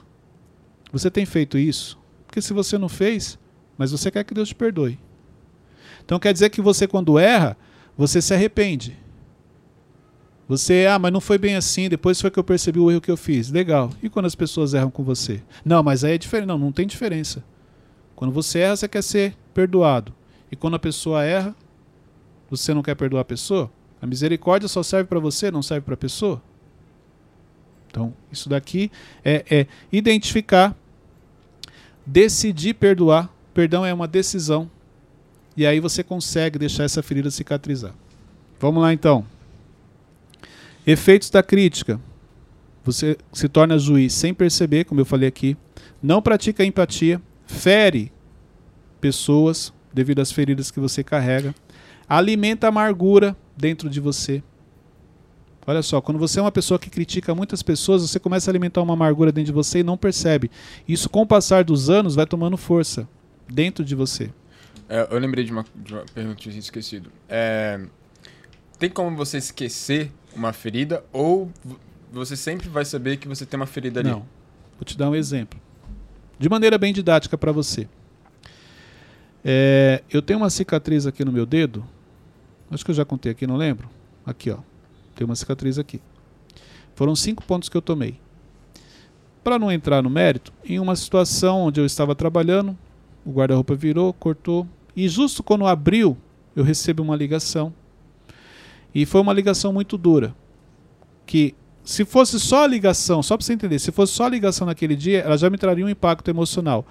Você tem feito isso? Porque se você não fez, mas você quer que Deus te perdoe. Então quer dizer que você, quando erra, você se arrepende. Você, ah, mas não foi bem assim, depois foi que eu percebi o erro que eu fiz. Legal. E quando as pessoas erram com você? Não, mas aí é diferente. Não, não tem diferença. Quando você erra, você quer ser perdoado. E quando a pessoa erra, você não quer perdoar a pessoa? A misericórdia só serve para você, não serve para a pessoa? Então, isso daqui é, é, identificar, decidir perdoar perdão é uma decisão. E aí você consegue deixar essa ferida cicatrizar. Vamos lá então. Efeitos da crítica. Você se torna juiz sem perceber, como eu falei aqui. Não pratica empatia. Fere pessoas devido às feridas que você carrega. Alimenta amargura dentro de você. Olha só, quando você é uma pessoa que critica muitas pessoas, você começa a alimentar uma amargura dentro de você e não percebe. Isso, com o passar dos anos, vai tomando força dentro de você. É, eu lembrei de uma, de uma pergunta que eu tinha esquecido. É, tem como você esquecer uma ferida ou você sempre vai saber que você tem uma ferida ali? Não. Vou te dar um exemplo. De maneira bem didática para você. É, eu tenho uma cicatriz aqui no meu dedo. Acho que eu já contei aqui, não lembro. Aqui, ó. Tem uma cicatriz aqui. Foram cinco pontos que eu tomei. Para não entrar no mérito, em uma situação onde eu estava trabalhando, o guarda-roupa virou, cortou. E justo quando abriu, eu recebo uma ligação. E foi uma ligação muito dura. Que se fosse só a ligação, só para você entender, se fosse só a ligação naquele dia, ela já me traria um impacto emocional.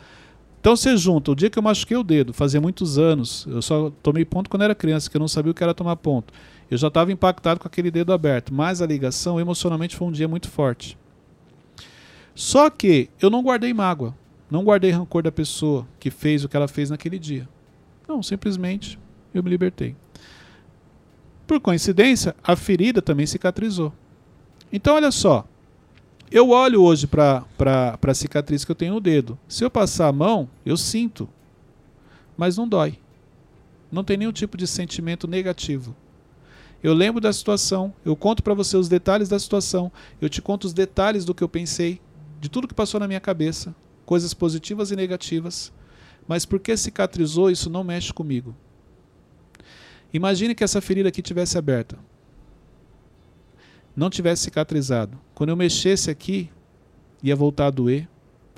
Então você junta, o dia que eu machuquei o dedo, fazia muitos anos, eu só tomei ponto quando era criança, que eu não sabia o que era tomar ponto. Eu já estava impactado com aquele dedo aberto, mas a ligação emocionalmente foi um dia muito forte. Só que eu não guardei mágoa, não guardei rancor da pessoa que fez o que ela fez naquele dia. Não, simplesmente eu me libertei. Por coincidência, a ferida também cicatrizou. Então, olha só. Eu olho hoje para a cicatriz que eu tenho no dedo. Se eu passar a mão, eu sinto. Mas não dói. Não tem nenhum tipo de sentimento negativo. Eu lembro da situação, eu conto para você os detalhes da situação, eu te conto os detalhes do que eu pensei, de tudo que passou na minha cabeça, coisas positivas e negativas. Mas porque cicatrizou, isso não mexe comigo. Imagine que essa ferida aqui tivesse aberta não tivesse cicatrizado, quando eu mexesse aqui, ia voltar a doer,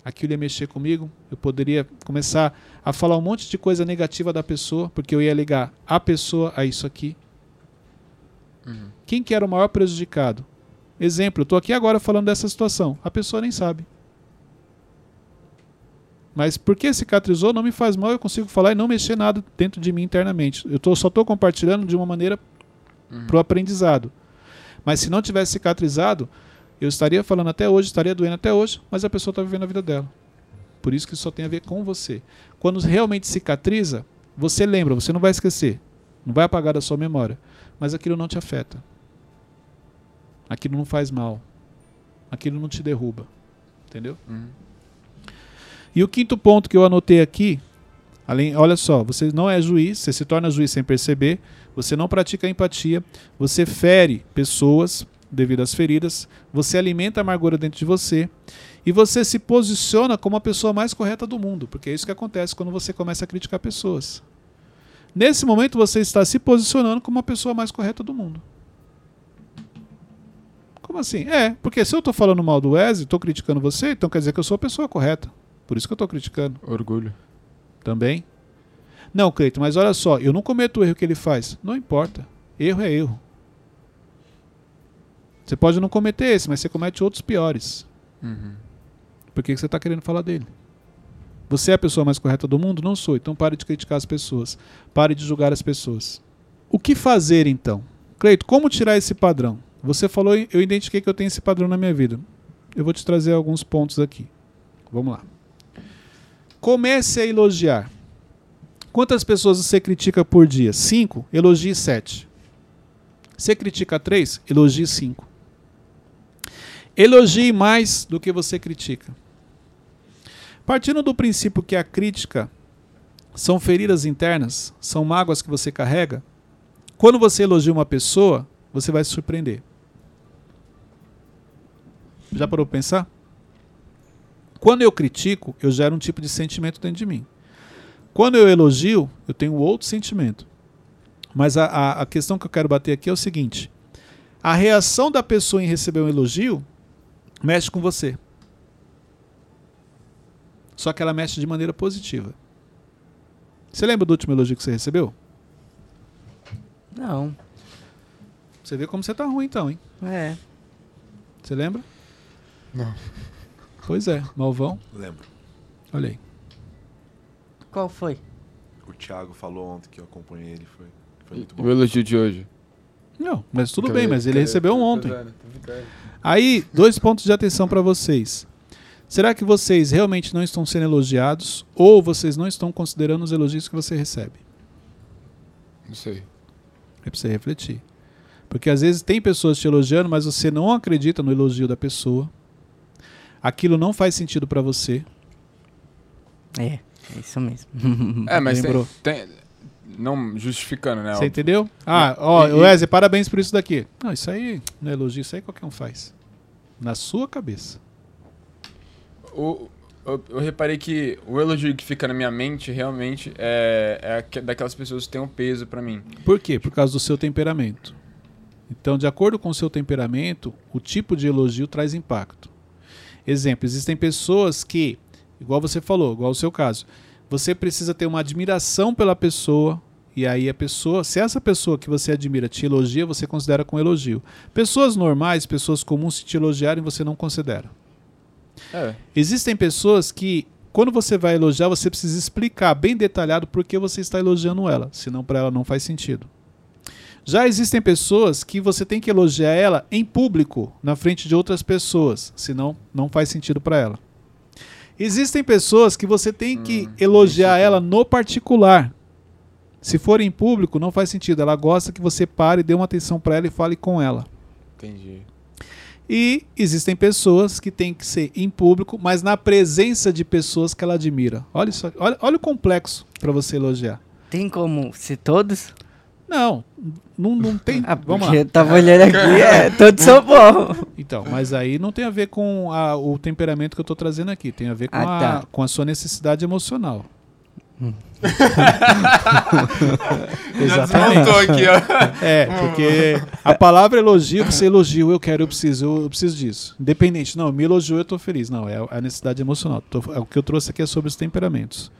aquilo ia mexer comigo, eu poderia começar a falar um monte de coisa negativa da pessoa, porque eu ia ligar a pessoa a isso aqui. Uhum. Quem que era o maior prejudicado? Exemplo, eu estou aqui agora falando dessa situação, a pessoa nem sabe. Mas porque cicatrizou, não me faz mal, eu consigo falar e não mexer nada dentro de mim internamente. Eu tô, só estou compartilhando de uma maneira Uhum. para o aprendizado. Mas se não tivesse cicatrizado, eu estaria falando até hoje, estaria doendo até hoje, mas a pessoa está vivendo a vida dela. Por isso que isso só tem a ver com você. Quando realmente cicatriza, você lembra, você não vai esquecer. Não vai apagar da sua memória. Mas aquilo não te afeta. Aquilo não faz mal. Aquilo não te derruba. Entendeu? Uhum. E o quinto ponto que eu anotei aqui, além, olha só, você não é juiz, você se torna juiz sem perceber, você não pratica empatia, você fere pessoas devido às feridas, você alimenta a amargura dentro de você e você se posiciona como a pessoa mais correta do mundo, porque é isso que acontece quando você começa a criticar pessoas. Nesse momento você está se posicionando como a pessoa mais correta do mundo. Como assim? É, porque se eu estou falando mal do Wesley, estou criticando você, então quer dizer que eu sou a pessoa correta. Por isso que eu estou criticando Orgulho. também. Não, Cleiton, mas olha só, eu não cometo o erro que ele faz. Não importa. Erro é erro. Você pode não cometer esse, mas você comete outros piores. Uhum. Por que que você está querendo falar dele? Você é a pessoa mais correta do mundo? Não sou. Então pare de criticar as pessoas. Pare de julgar as pessoas. O que fazer então? Cleito, como tirar esse padrão? Você falou, eu identifiquei que eu tenho esse padrão na minha vida. Eu vou te trazer alguns pontos aqui. Vamos lá. Comece a elogiar. Quantas pessoas você critica por dia? Cinco? Elogie sete. Você critica três? Elogie cinco. Elogie mais do que você critica. Partindo do princípio que a crítica são feridas internas, são mágoas que você carrega, quando você elogia uma pessoa, você vai se surpreender. Já parou para pensar? Quando eu critico, eu gero um tipo de sentimento dentro de mim. Quando eu elogio, eu tenho outro sentimento. Mas a, a, a questão que eu quero bater aqui é o seguinte: a reação da pessoa em receber um elogio mexe com você. Só que ela mexe de maneira positiva. Você lembra do último elogio que você recebeu? Não. Você vê como você tá ruim então, hein? É. Você lembra? Não. Pois é, malvão. Lembro. Olha aí. Qual foi? O Thiago falou ontem que eu acompanhei ele, foi, foi muito E bom. o elogio de hoje? Não, mas tudo Cadê? bem, mas ele recebeu um ontem. Aí, dois pontos de atenção para vocês. Será que vocês realmente não estão sendo elogiados ou vocês não estão considerando os elogios que você recebe? Não sei. É pra você refletir. Porque às vezes tem pessoas te elogiando, mas você não acredita no elogio da pessoa. Aquilo não faz sentido para você. É, é isso mesmo. É, mas tem, Lembrou. tem- Não justificando, né? Você entendeu? Ah, ó, E- e- Wesley, parabéns por isso daqui. Não, isso aí não é elogio, isso aí qualquer um faz. Na sua cabeça. O- eu, eu reparei que o elogio que fica na minha mente realmente é, é aque- daquelas pessoas que têm um peso pra mim. Por quê? Por causa do seu temperamento. Então, de acordo com o seu temperamento, o tipo de elogio traz impacto. Exemplo, existem pessoas que, igual você falou, igual o seu caso, você precisa ter uma admiração pela pessoa, e aí a pessoa, se essa pessoa que você admira te elogia, você considera com elogio. Pessoas normais, pessoas comuns, se te elogiarem, você não considera. É. Existem pessoas que, quando você vai elogiar, você precisa explicar bem detalhado por que você está elogiando ela, senão para ela não faz sentido. Já existem pessoas que você tem que elogiar ela em público, na frente de outras pessoas, senão não faz sentido para ela. Existem pessoas que você tem que Hum, elogiar ela no particular. Se for em público, não faz sentido. Ela gosta que você pare, dê uma atenção para ela e fale com ela. Entendi. E existem pessoas que têm que ser em público, mas na presença de pessoas que ela admira. Olha, isso, olha, olha o complexo para você elogiar. Tem como ser todos? Não, não, não tem. Ah, vamos lá. eu tava olhando aqui, é, todos são bons. Então, mas aí não tem a ver com a- o temperamento que eu tô trazendo aqui. Tem a ver com, Ah, a, tá. com a sua necessidade emocional. Já Exatamente. desmontou aqui, ó. É, porque a palavra elogio, você elogia, eu quero, eu preciso, eu preciso disso. Independente, não, me elogiou, eu tô feliz. Não, é a necessidade emocional. Tô- é o que eu trouxe aqui é sobre os temperamentos.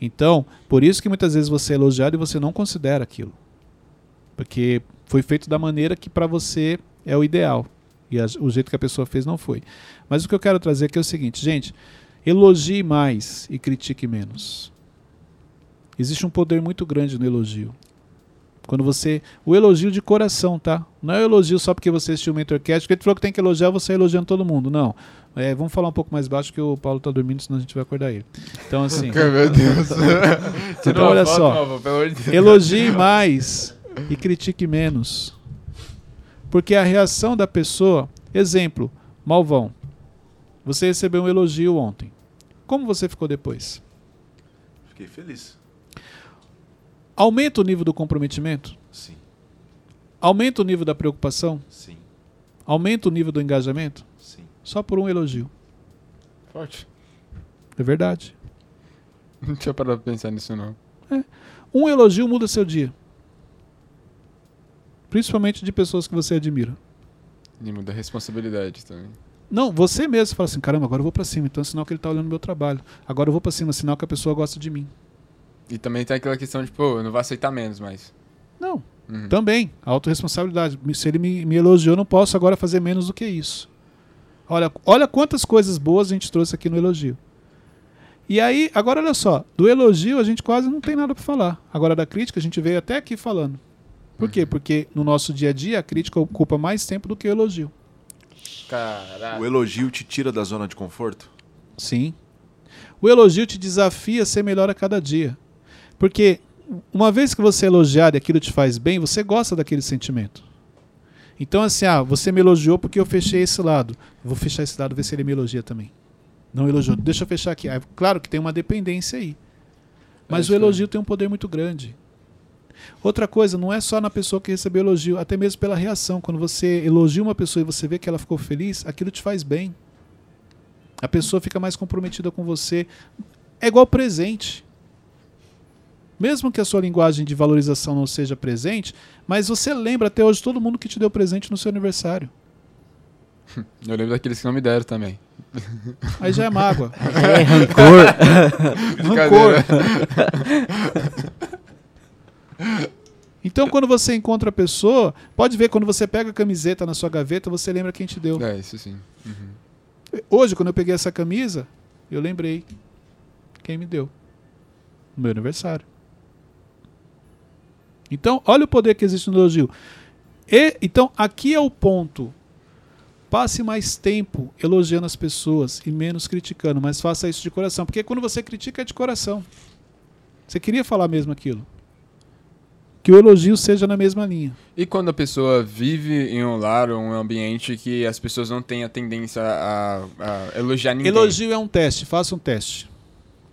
Então, por isso que muitas vezes você é elogiado e você não considera aquilo. Porque foi feito da maneira que para você é o ideal. E a- o jeito que a pessoa fez não foi. Mas o que eu quero trazer aqui é o seguinte, gente, elogie mais e critique menos. Existe um poder muito grande no elogio. Quando você. O elogio de coração, tá? Não é o elogio só porque você assistiu o Mentorcast, porque ele falou que tem que elogiar, você elogiando todo mundo. Não. É, vamos falar um pouco mais baixo que o Paulo tá dormindo, senão a gente vai acordar ele. Então, assim. Meu Deus. Então, olha só. Elogie mais e critique menos. Porque a reação da pessoa. Exemplo, Malvão. Você recebeu um elogio ontem. Como você ficou depois? Fiquei feliz. Aumenta o nível do comprometimento? Sim, Aumenta o nível da preocupação? sim, Aumenta o nível do engajamento? sim. Só por um elogio. Forte. É verdade. Não tinha parado pra pensar nisso, não. Um elogio muda seu dia. Principalmente de pessoas que você admira. E muda a responsabilidade também. Não, você mesmo fala assim: caramba, agora eu vou pra cima. Então é sinal que ele tá olhando meu trabalho. Agora eu vou pra cima, é sinal que a pessoa gosta de mim. E também tem aquela questão de, pô, eu não vou aceitar menos mais. Não, Uhum. também. Autoresponsabilidade. Me- Se ele me, me elogiou, eu não posso agora fazer menos do que isso. Olha, olha quantas coisas boas a gente trouxe aqui no elogio. E aí, agora olha só, do elogio a gente quase não tem nada para falar. Agora da crítica a gente veio até aqui falando. Por quê? Porque no nosso dia a dia a crítica ocupa mais tempo do que o elogio. Caralho. O elogio te tira da zona de conforto? Sim. O elogio te desafia a ser melhor a cada dia. Porque uma vez que você é elogiado e aquilo te faz bem, você gosta daquele sentimento. Então, assim, ah, você me elogiou porque eu fechei esse lado. Vou fechar esse lado, ver se ele me elogia também. Não elogiou. Deixa eu fechar aqui. Ah, claro que tem uma dependência aí. Mas isso o aí. elogio tem um poder muito grande. Outra coisa, não é só na pessoa que recebeu elogio, até mesmo pela reação. Quando você elogia uma pessoa e você vê que ela ficou feliz, aquilo te faz bem. A pessoa fica mais comprometida com você. É igual presente. Mesmo que a sua linguagem de valorização não seja presente, mas você lembra até hoje todo mundo que te deu presente no seu aniversário. Eu lembro daqueles que não me deram também. Aí já é mágoa. É rancor. Brincadeira. Então, quando você encontra a pessoa, pode ver, quando você pega a camiseta na sua gaveta, você lembra quem te deu. É, isso sim. Uhum. Hoje, quando eu peguei essa camisa, eu lembrei quem me deu. No meu aniversário. Então, olha o poder que existe no elogio. E, então, aqui é o ponto. Passe mais tempo elogiando as pessoas e menos criticando, mas faça isso de coração. Porque quando você critica é de coração. Você queria falar mesmo aquilo. Que o elogio seja na mesma linha. E quando a pessoa vive em um lar ou um ambiente que as pessoas não têm a tendência a, a elogiar ninguém? Elogio é um teste, faça um teste.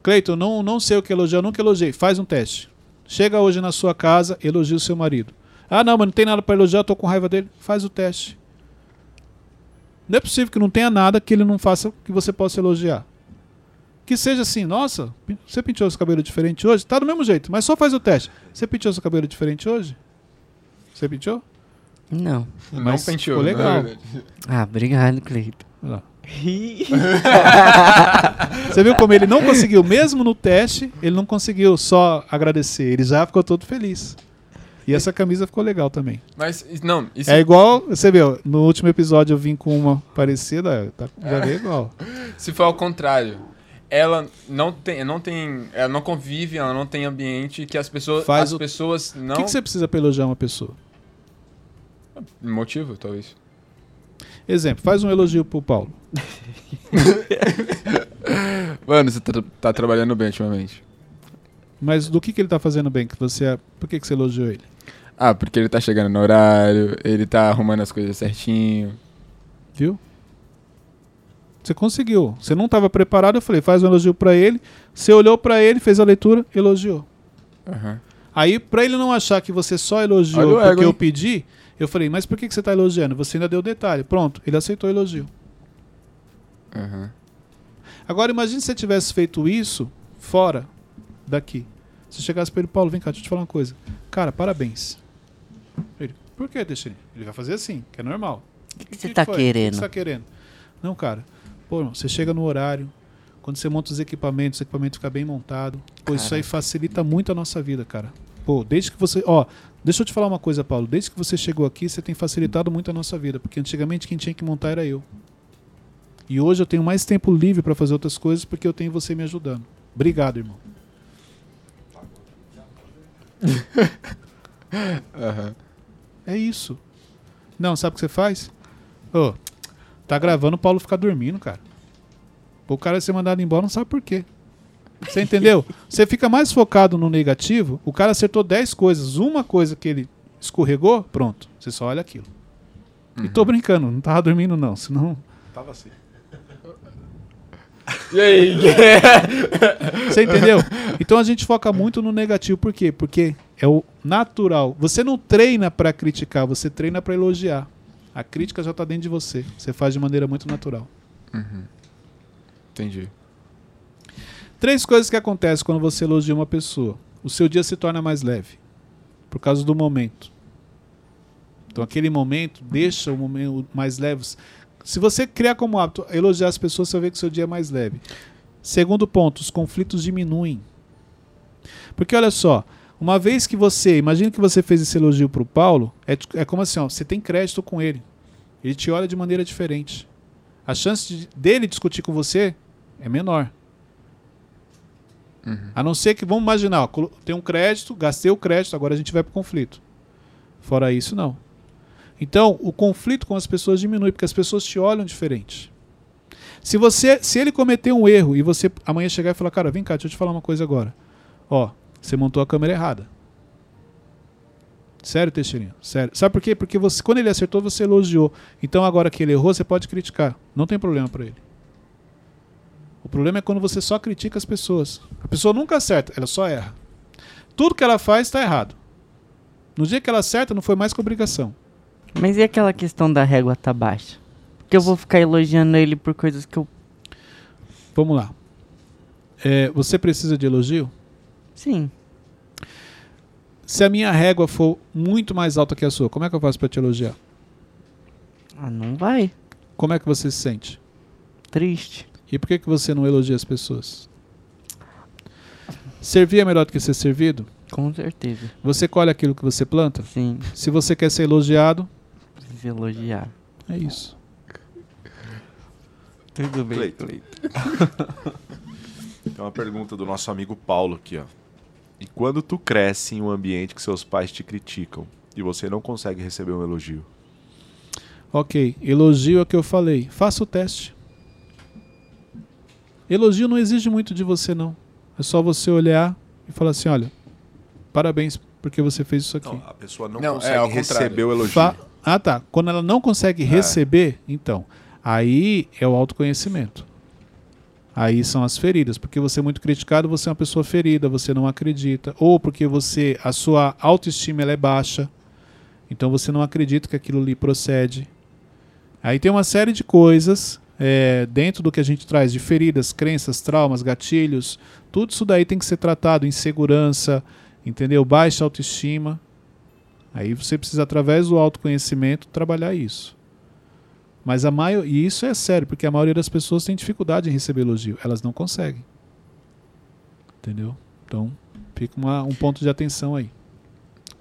Cleiton, não, não sei o que elogiar, nunca elogiei. Faz um teste. Chega hoje na sua casa, elogia o seu marido. Ah, não, mas não tem nada para elogiar, eu tô com raiva dele. Faz o teste. Não é possível que não tenha nada que ele não faça que você possa elogiar. Que seja assim, nossa, você pintou seu cabelo diferente hoje? Tá do mesmo jeito, mas só faz o teste. Você pintou seu cabelo diferente hoje? Você pintou? Não. Não Mas penteou. ficou legal. na verdade. Ah, obrigado, Cleiton. Olha lá. Você viu como ele não conseguiu, mesmo no teste, ele não conseguiu só agradecer, ele já ficou todo feliz. E essa camisa ficou legal também. Mas, não, isso É igual, você viu, no último episódio eu vim com uma parecida, tá, já veio igual. se for ao contrário. Ela não tem, não tem, ela não convive, ela não tem ambiente que as pessoas, Faz as o- pessoas O não que, que você precisa pra elogiar uma pessoa? motivo, talvez. Exemplo, faz um elogio pro Paulo. Mano, você tá, tá trabalhando bem ultimamente. Mas do que, que ele tá fazendo bem? Que você, por que, que você elogiou ele? Ah, porque ele tá chegando no horário, ele tá arrumando as coisas certinho. Viu? Você conseguiu. Você não estava preparado, eu falei, faz um elogio pra ele. Você olhou pra ele, fez a leitura, elogiou. Aham. Aí, pra ele não achar que você só Olha elogiou o ego, porque eu pedi, eu falei, mas por que, que você tá elogiando? Você ainda deu detalhe. Pronto, ele aceitou o elogio. Aham. Agora, imagine se você tivesse feito isso fora daqui. Se chegasse pra ele, Paulo, vem cá, deixa eu te falar uma coisa. Cara, parabéns. Ele, por que, Teixeira? Ele vai fazer assim, que é normal. O que, que você tá foi? querendo? O que você tá querendo? Não, cara. Pô, você chega no horário, quando você monta os equipamentos, o equipamento fica bem montado. Pô, isso Cara. aí facilita muito a nossa vida, cara. Pô, desde que você. Ó, deixa eu te falar uma coisa, Paulo. Desde que você chegou aqui, você tem facilitado muito a nossa vida. Porque antigamente quem tinha que montar era eu. E hoje eu tenho mais tempo livre para fazer outras coisas porque eu tenho você me ajudando. Obrigado, irmão. Aham. É isso. Não, sabe o que você faz? Ô, tá gravando, o Paulo fica dormindo, cara. O cara ser mandado embora não sabe por quê. Você entendeu? Você fica mais focado no negativo, o cara acertou 10 coisas, uma coisa que ele escorregou, pronto. Você só olha aquilo. E tô brincando, não tava dormindo não, senão... Tava assim. E aí? Você entendeu? Então a gente foca muito no negativo, por quê? Porque é o natural. Você não treina pra criticar, você treina pra elogiar. A crítica já tá dentro de você. Você faz de maneira muito natural. Entendi. Três coisas que acontecem quando você elogia uma pessoa. O seu dia se torna mais leve. Por causa do momento. Então aquele momento deixa o momento mais leve. Se você criar como hábito elogiar as pessoas, você vai ver que o seu dia é mais leve. Segundo ponto, os conflitos diminuem. Porque olha só, uma vez que você, imagina que você fez esse elogio pro Paulo, é, é como assim, ó, você tem crédito com ele. Ele te olha de maneira diferente. A chance de- dele discutir com você é menor. A não ser que, vamos imaginar, ó, tem um crédito, gastei o crédito, agora a gente vai para o conflito. Fora isso, não. Então, o conflito com as pessoas diminui, porque as pessoas te olham diferente. Se você, se ele cometer um erro e você amanhã chegar e falar, cara, vem cá, deixa eu te falar uma coisa agora. Ó, você montou a câmera errada. Sério, Teixeirinha? Sério. Sabe por quê? Porque você, quando ele acertou, você elogiou. Então, agora que ele errou, você pode criticar. Não tem problema para ele. O problema é quando você só critica as pessoas. A pessoa nunca acerta, ela só erra. Tudo que ela faz está errado. No dia que ela acerta, não foi mais que obrigação. Mas e aquela questão da régua tá baixa? Porque eu vou ficar elogiando ele por coisas que eu. Vamos lá. É, você precisa de elogio? Sim. Se a minha régua for muito mais alta que a sua, como é que eu faço para te elogiar? Ah, não vai. Como é que você se sente? Triste. E por que, que você não elogia as pessoas? Servir é melhor do que ser servido? Com certeza. Você colhe aquilo que você planta? Sim. Se você quer ser elogiado, Precisa elogiar. é isso. Tudo Cleiton. Tem uma pergunta do nosso amigo Paulo aqui, ó. E quando tu cresce em um ambiente que seus pais te criticam e você não consegue receber um elogio? Ok, elogio é o que eu falei. Faça o teste. Elogio não exige muito de você, não. É só você olhar e falar assim: olha, parabéns porque você fez isso aqui. Não, a pessoa não, Não, é consegue ao receber o elogio. Fa- Ah, tá. Quando ela não consegue receber, então, aí é o autoconhecimento. Aí são as feridas, porque você é muito criticado, você é uma pessoa ferida, você não acredita, ou porque você a sua autoestima é baixa, então você não acredita que aquilo lhe procede. Aí tem uma série de coisas é, dentro do que a gente traz de feridas, crenças, traumas, gatilhos, tudo isso daí tem que ser tratado, insegurança, entendeu? Baixa autoestima. Aí você precisa, através do autoconhecimento, trabalhar isso. Mas a maior, e isso é sério, porque a maioria das pessoas tem dificuldade em receber elogio. Elas não conseguem. Entendeu? Então, fica uma- um ponto de atenção aí.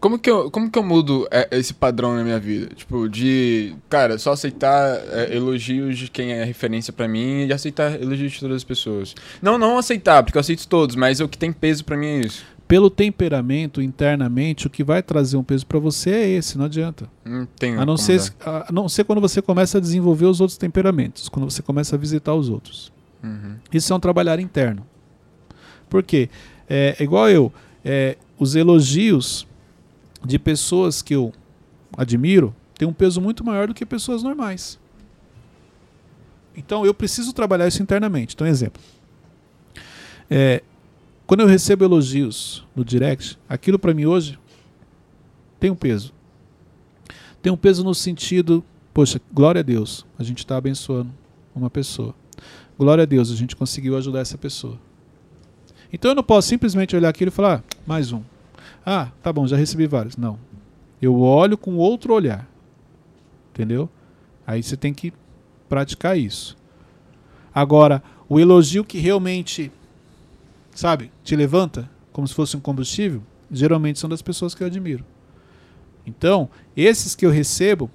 Como que eu, como que eu mudo é, esse padrão na minha vida? Tipo, de, cara, só aceitar é, elogios de quem é referência pra mim e aceitar elogios de todas as pessoas. Não, não aceitar, porque eu aceito todos, mas o que tem peso pra mim é isso. Pelo temperamento, internamente, o que vai trazer um peso para você é esse, não adianta. Não A não, ser, a não ser quando você começa a desenvolver os outros temperamentos, quando você começa a visitar os outros. Uhum. Isso é um trabalhar interno. Por quê? É, igual eu, é, os elogios de pessoas que eu admiro têm um peso muito maior do que pessoas normais. Então eu preciso trabalhar isso internamente. Então, exemplo. É, quando eu recebo elogios no direct, aquilo para mim hoje tem um peso. Tem um peso no sentido, poxa, glória a Deus, a gente está abençoando uma pessoa. Glória a Deus, a gente conseguiu ajudar essa pessoa. Então eu não posso simplesmente olhar aquilo e falar, ah, mais um. Ah, tá bom, já recebi vários. Não. Eu olho com outro olhar. Entendeu? Aí você tem que praticar isso. Agora, o elogio que realmente, sabe, te levanta, como se fosse um combustível, geralmente são das pessoas que eu admiro. Então, esses que eu recebo,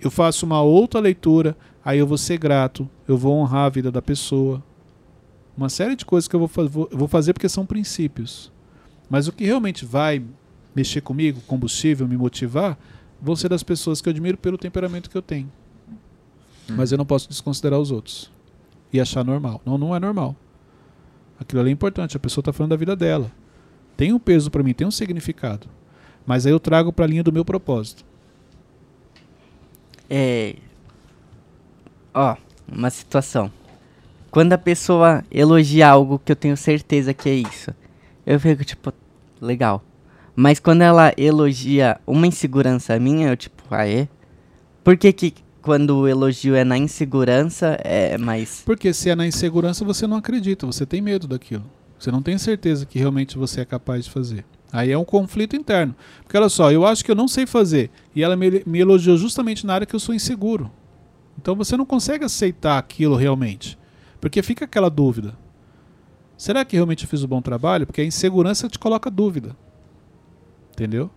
eu faço uma outra leitura, aí eu vou ser grato, eu vou honrar a vida da pessoa. Uma série de coisas que eu vou, fa- vou- vou fazer porque são princípios. Mas o que realmente vai mexer comigo, combustível, me motivar, vão ser das pessoas que eu admiro pelo temperamento que eu tenho. Mas eu não posso desconsiderar os outros e achar normal. Não, não é normal. Aquilo ali é importante, a pessoa está falando da vida dela. Tem um peso para mim, tem um significado. Mas aí eu trago para a linha do meu propósito. É. Ó, uma situação. Quando a pessoa elogia algo que eu tenho certeza que é isso, eu fico tipo, legal. Mas quando ela elogia uma insegurança minha, eu tipo, é? Por que que quando o elogio é na insegurança é mais. Porque se é na insegurança, você não acredita, você tem medo daquilo. Você não tem certeza que realmente você é capaz de fazer. Aí é um conflito interno. Porque olha só, eu acho que eu não sei fazer. E ela me, me elogiou justamente na área que eu sou inseguro. Então você não consegue aceitar aquilo realmente. Porque fica aquela dúvida. Será que realmente eu fiz um bom trabalho? Porque a insegurança te coloca dúvida. Entendeu?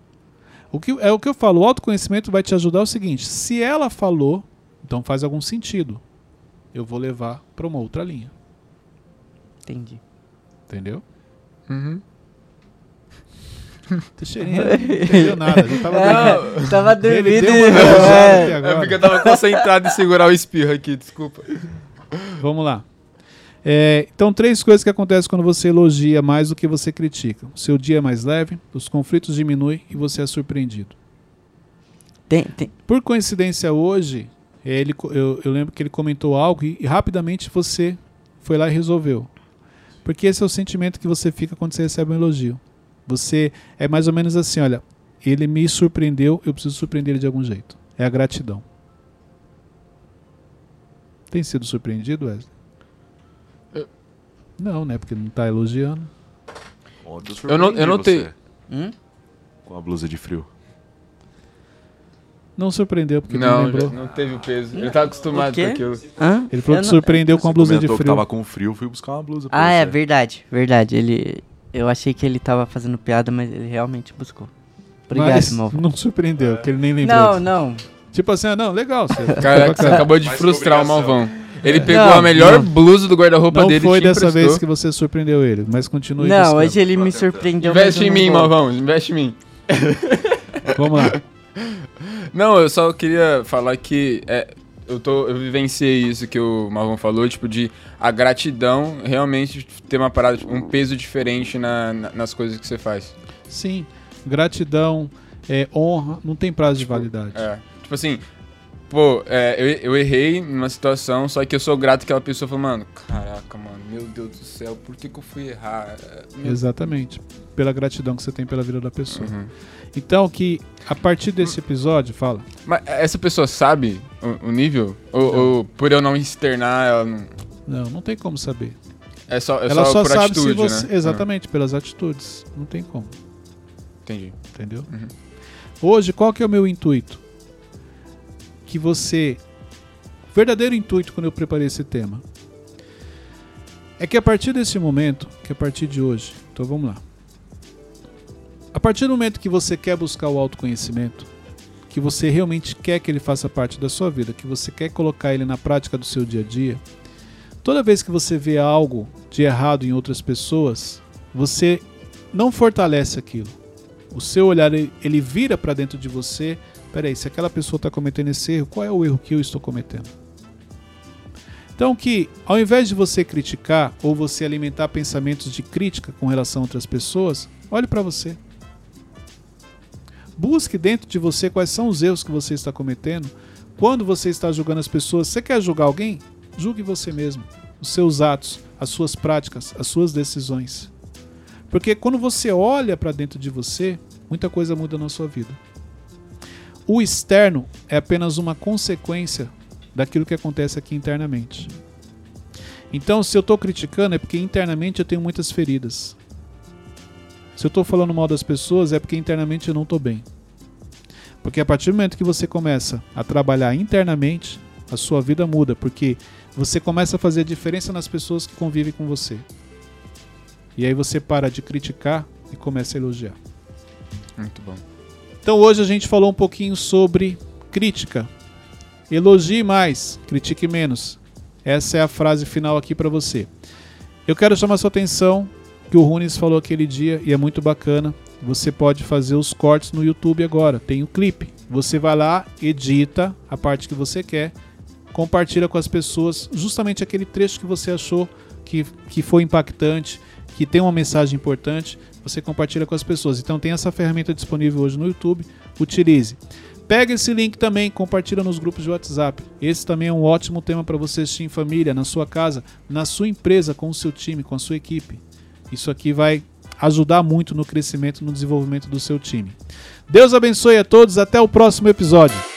O que, é o que eu falo, o autoconhecimento vai te ajudar o seguinte: se ela falou, então faz algum sentido. Eu vou levar para uma outra linha. Entendi. Entendeu? Uhum. Teixeirinha não entendeu nada. Tava dormindo. É, tava Ele dormindo. deu uma viajada aqui é. agora. É porque eu tava concentrado em segurar o espirro aqui, desculpa. Vamos lá. É, então, três coisas que acontecem quando você elogia mais do que você critica. O seu dia é mais leve, os conflitos diminuem e você é surpreendido. Tem, tem, Por coincidência, hoje, ele, co- eu, eu lembro que ele comentou algo e, e rapidamente você foi lá e resolveu. Porque esse é o sentimento que você fica quando você recebe um elogio. Você é mais ou menos assim: olha, ele me surpreendeu, eu preciso surpreender ele de algum jeito. É a gratidão. Tem sido surpreendido, Wesley? Eu- Não, né? Porque não está elogiando. Ontem Eu não- eu notei. você Hum? Com a blusa de frio. Não surpreendeu, porque não Não, lembrou. não teve o peso. Ele tava acostumado com aquilo. Hã? Ele falou Eu que não- surpreendeu com a blusa de que frio. tava com frio, fui buscar uma blusa pra Ah, você. é verdade, verdade. Ele. Eu achei que ele tava fazendo piada, mas ele realmente buscou. Obrigado, Mas Malvão. não surpreendeu, porque ele nem lembrou. Não, disso. não. Tipo assim, ah, não, legal. Você, Cara, você acabou de frustrar o. Malvão. Ele pegou Não, a melhor não. blusa do guarda-roupa Não dele foi e te dessa emprestou. vez que você surpreendeu ele, mas continue Não, buscando. hoje ele me surpreendeu. Investe em não mim. Malvão. Investe em mim. Vamos lá. Não, eu só queria falar que é, eu, tô, eu vivenciei isso que o Marlon falou, tipo, de a gratidão realmente ter uma parada, tipo, um peso diferente na- na- nas coisas que você faz. Sim, gratidão, é, honra, não tem prazo de validade. É, tipo assim, pô, é, eu, eu errei numa situação, só que eu sou grato que aquela pessoa falou, mano, caraca, mano, meu Deus do céu, por que, que eu fui errar? Meu- Exatamente. Pela gratidão que você tem pela vida da pessoa. Uhum. Então, que a partir desse episódio, fala. Mas essa pessoa sabe o, o nível? Ou, ou por eu não externar, ela não. Não, não tem como saber. É só, é Ela só, por sabe atitude, se você. né? Exatamente, pelas atitudes. Não tem como, entendi. entendeu? Uhum. Hoje, qual que é o meu intuito? Que você. O verdadeiro intuito quando eu preparei esse tema é que a partir desse momento, que a partir de hoje, então vamos lá. A partir do momento que você quer buscar o autoconhecimento, que você realmente quer que ele faça parte da sua vida, que você quer colocar ele na prática do seu dia a dia, toda vez que você vê algo de errado em outras pessoas, você não fortalece aquilo. O seu olhar ele vira para dentro de você. Peraí, se aquela pessoa está cometendo esse erro, qual é o erro que eu estou cometendo? Então que, ao invés de você criticar ou você alimentar pensamentos de crítica com relação a outras pessoas, olhe para você. Busque dentro de você quais são os erros que você está cometendo. Quando você está julgando as pessoas, você quer julgar alguém? Julgue você mesmo, os seus atos, as suas práticas, as suas decisões. Porque quando você olha para dentro de você, muita coisa muda na sua vida. O externo é apenas uma consequência daquilo que acontece aqui internamente. Então, se eu estou criticando, é porque internamente eu tenho muitas feridas. Se eu estou falando mal das pessoas, é porque internamente eu não estou bem. Porque a partir do momento que você começa a trabalhar internamente, a sua vida muda, porque você começa a fazer a diferença nas pessoas que convivem com você. E aí você para de criticar e começa a elogiar. Muito bom. Então hoje a gente falou um pouquinho sobre crítica. Elogie mais, critique menos. Essa é a frase final aqui para você. Eu quero chamar sua atenção que o Runes falou aquele dia e é muito bacana. Você pode fazer os cortes no YouTube agora. Tem o clipe. Você vai lá, edita a parte que você quer, compartilha com as pessoas justamente aquele trecho que você achou que, que foi impactante, que tem uma mensagem importante. Você compartilha com as pessoas. Então tem essa ferramenta disponível hoje no YouTube. Utilize. Pega esse link também, compartilha nos grupos de WhatsApp. Esse também é um ótimo tema para você assistir em família, na sua casa, na sua empresa, com o seu time, com a sua equipe. Isso aqui vai ajudar muito no crescimento, no desenvolvimento do seu time. Deus abençoe a todos, até o próximo episódio.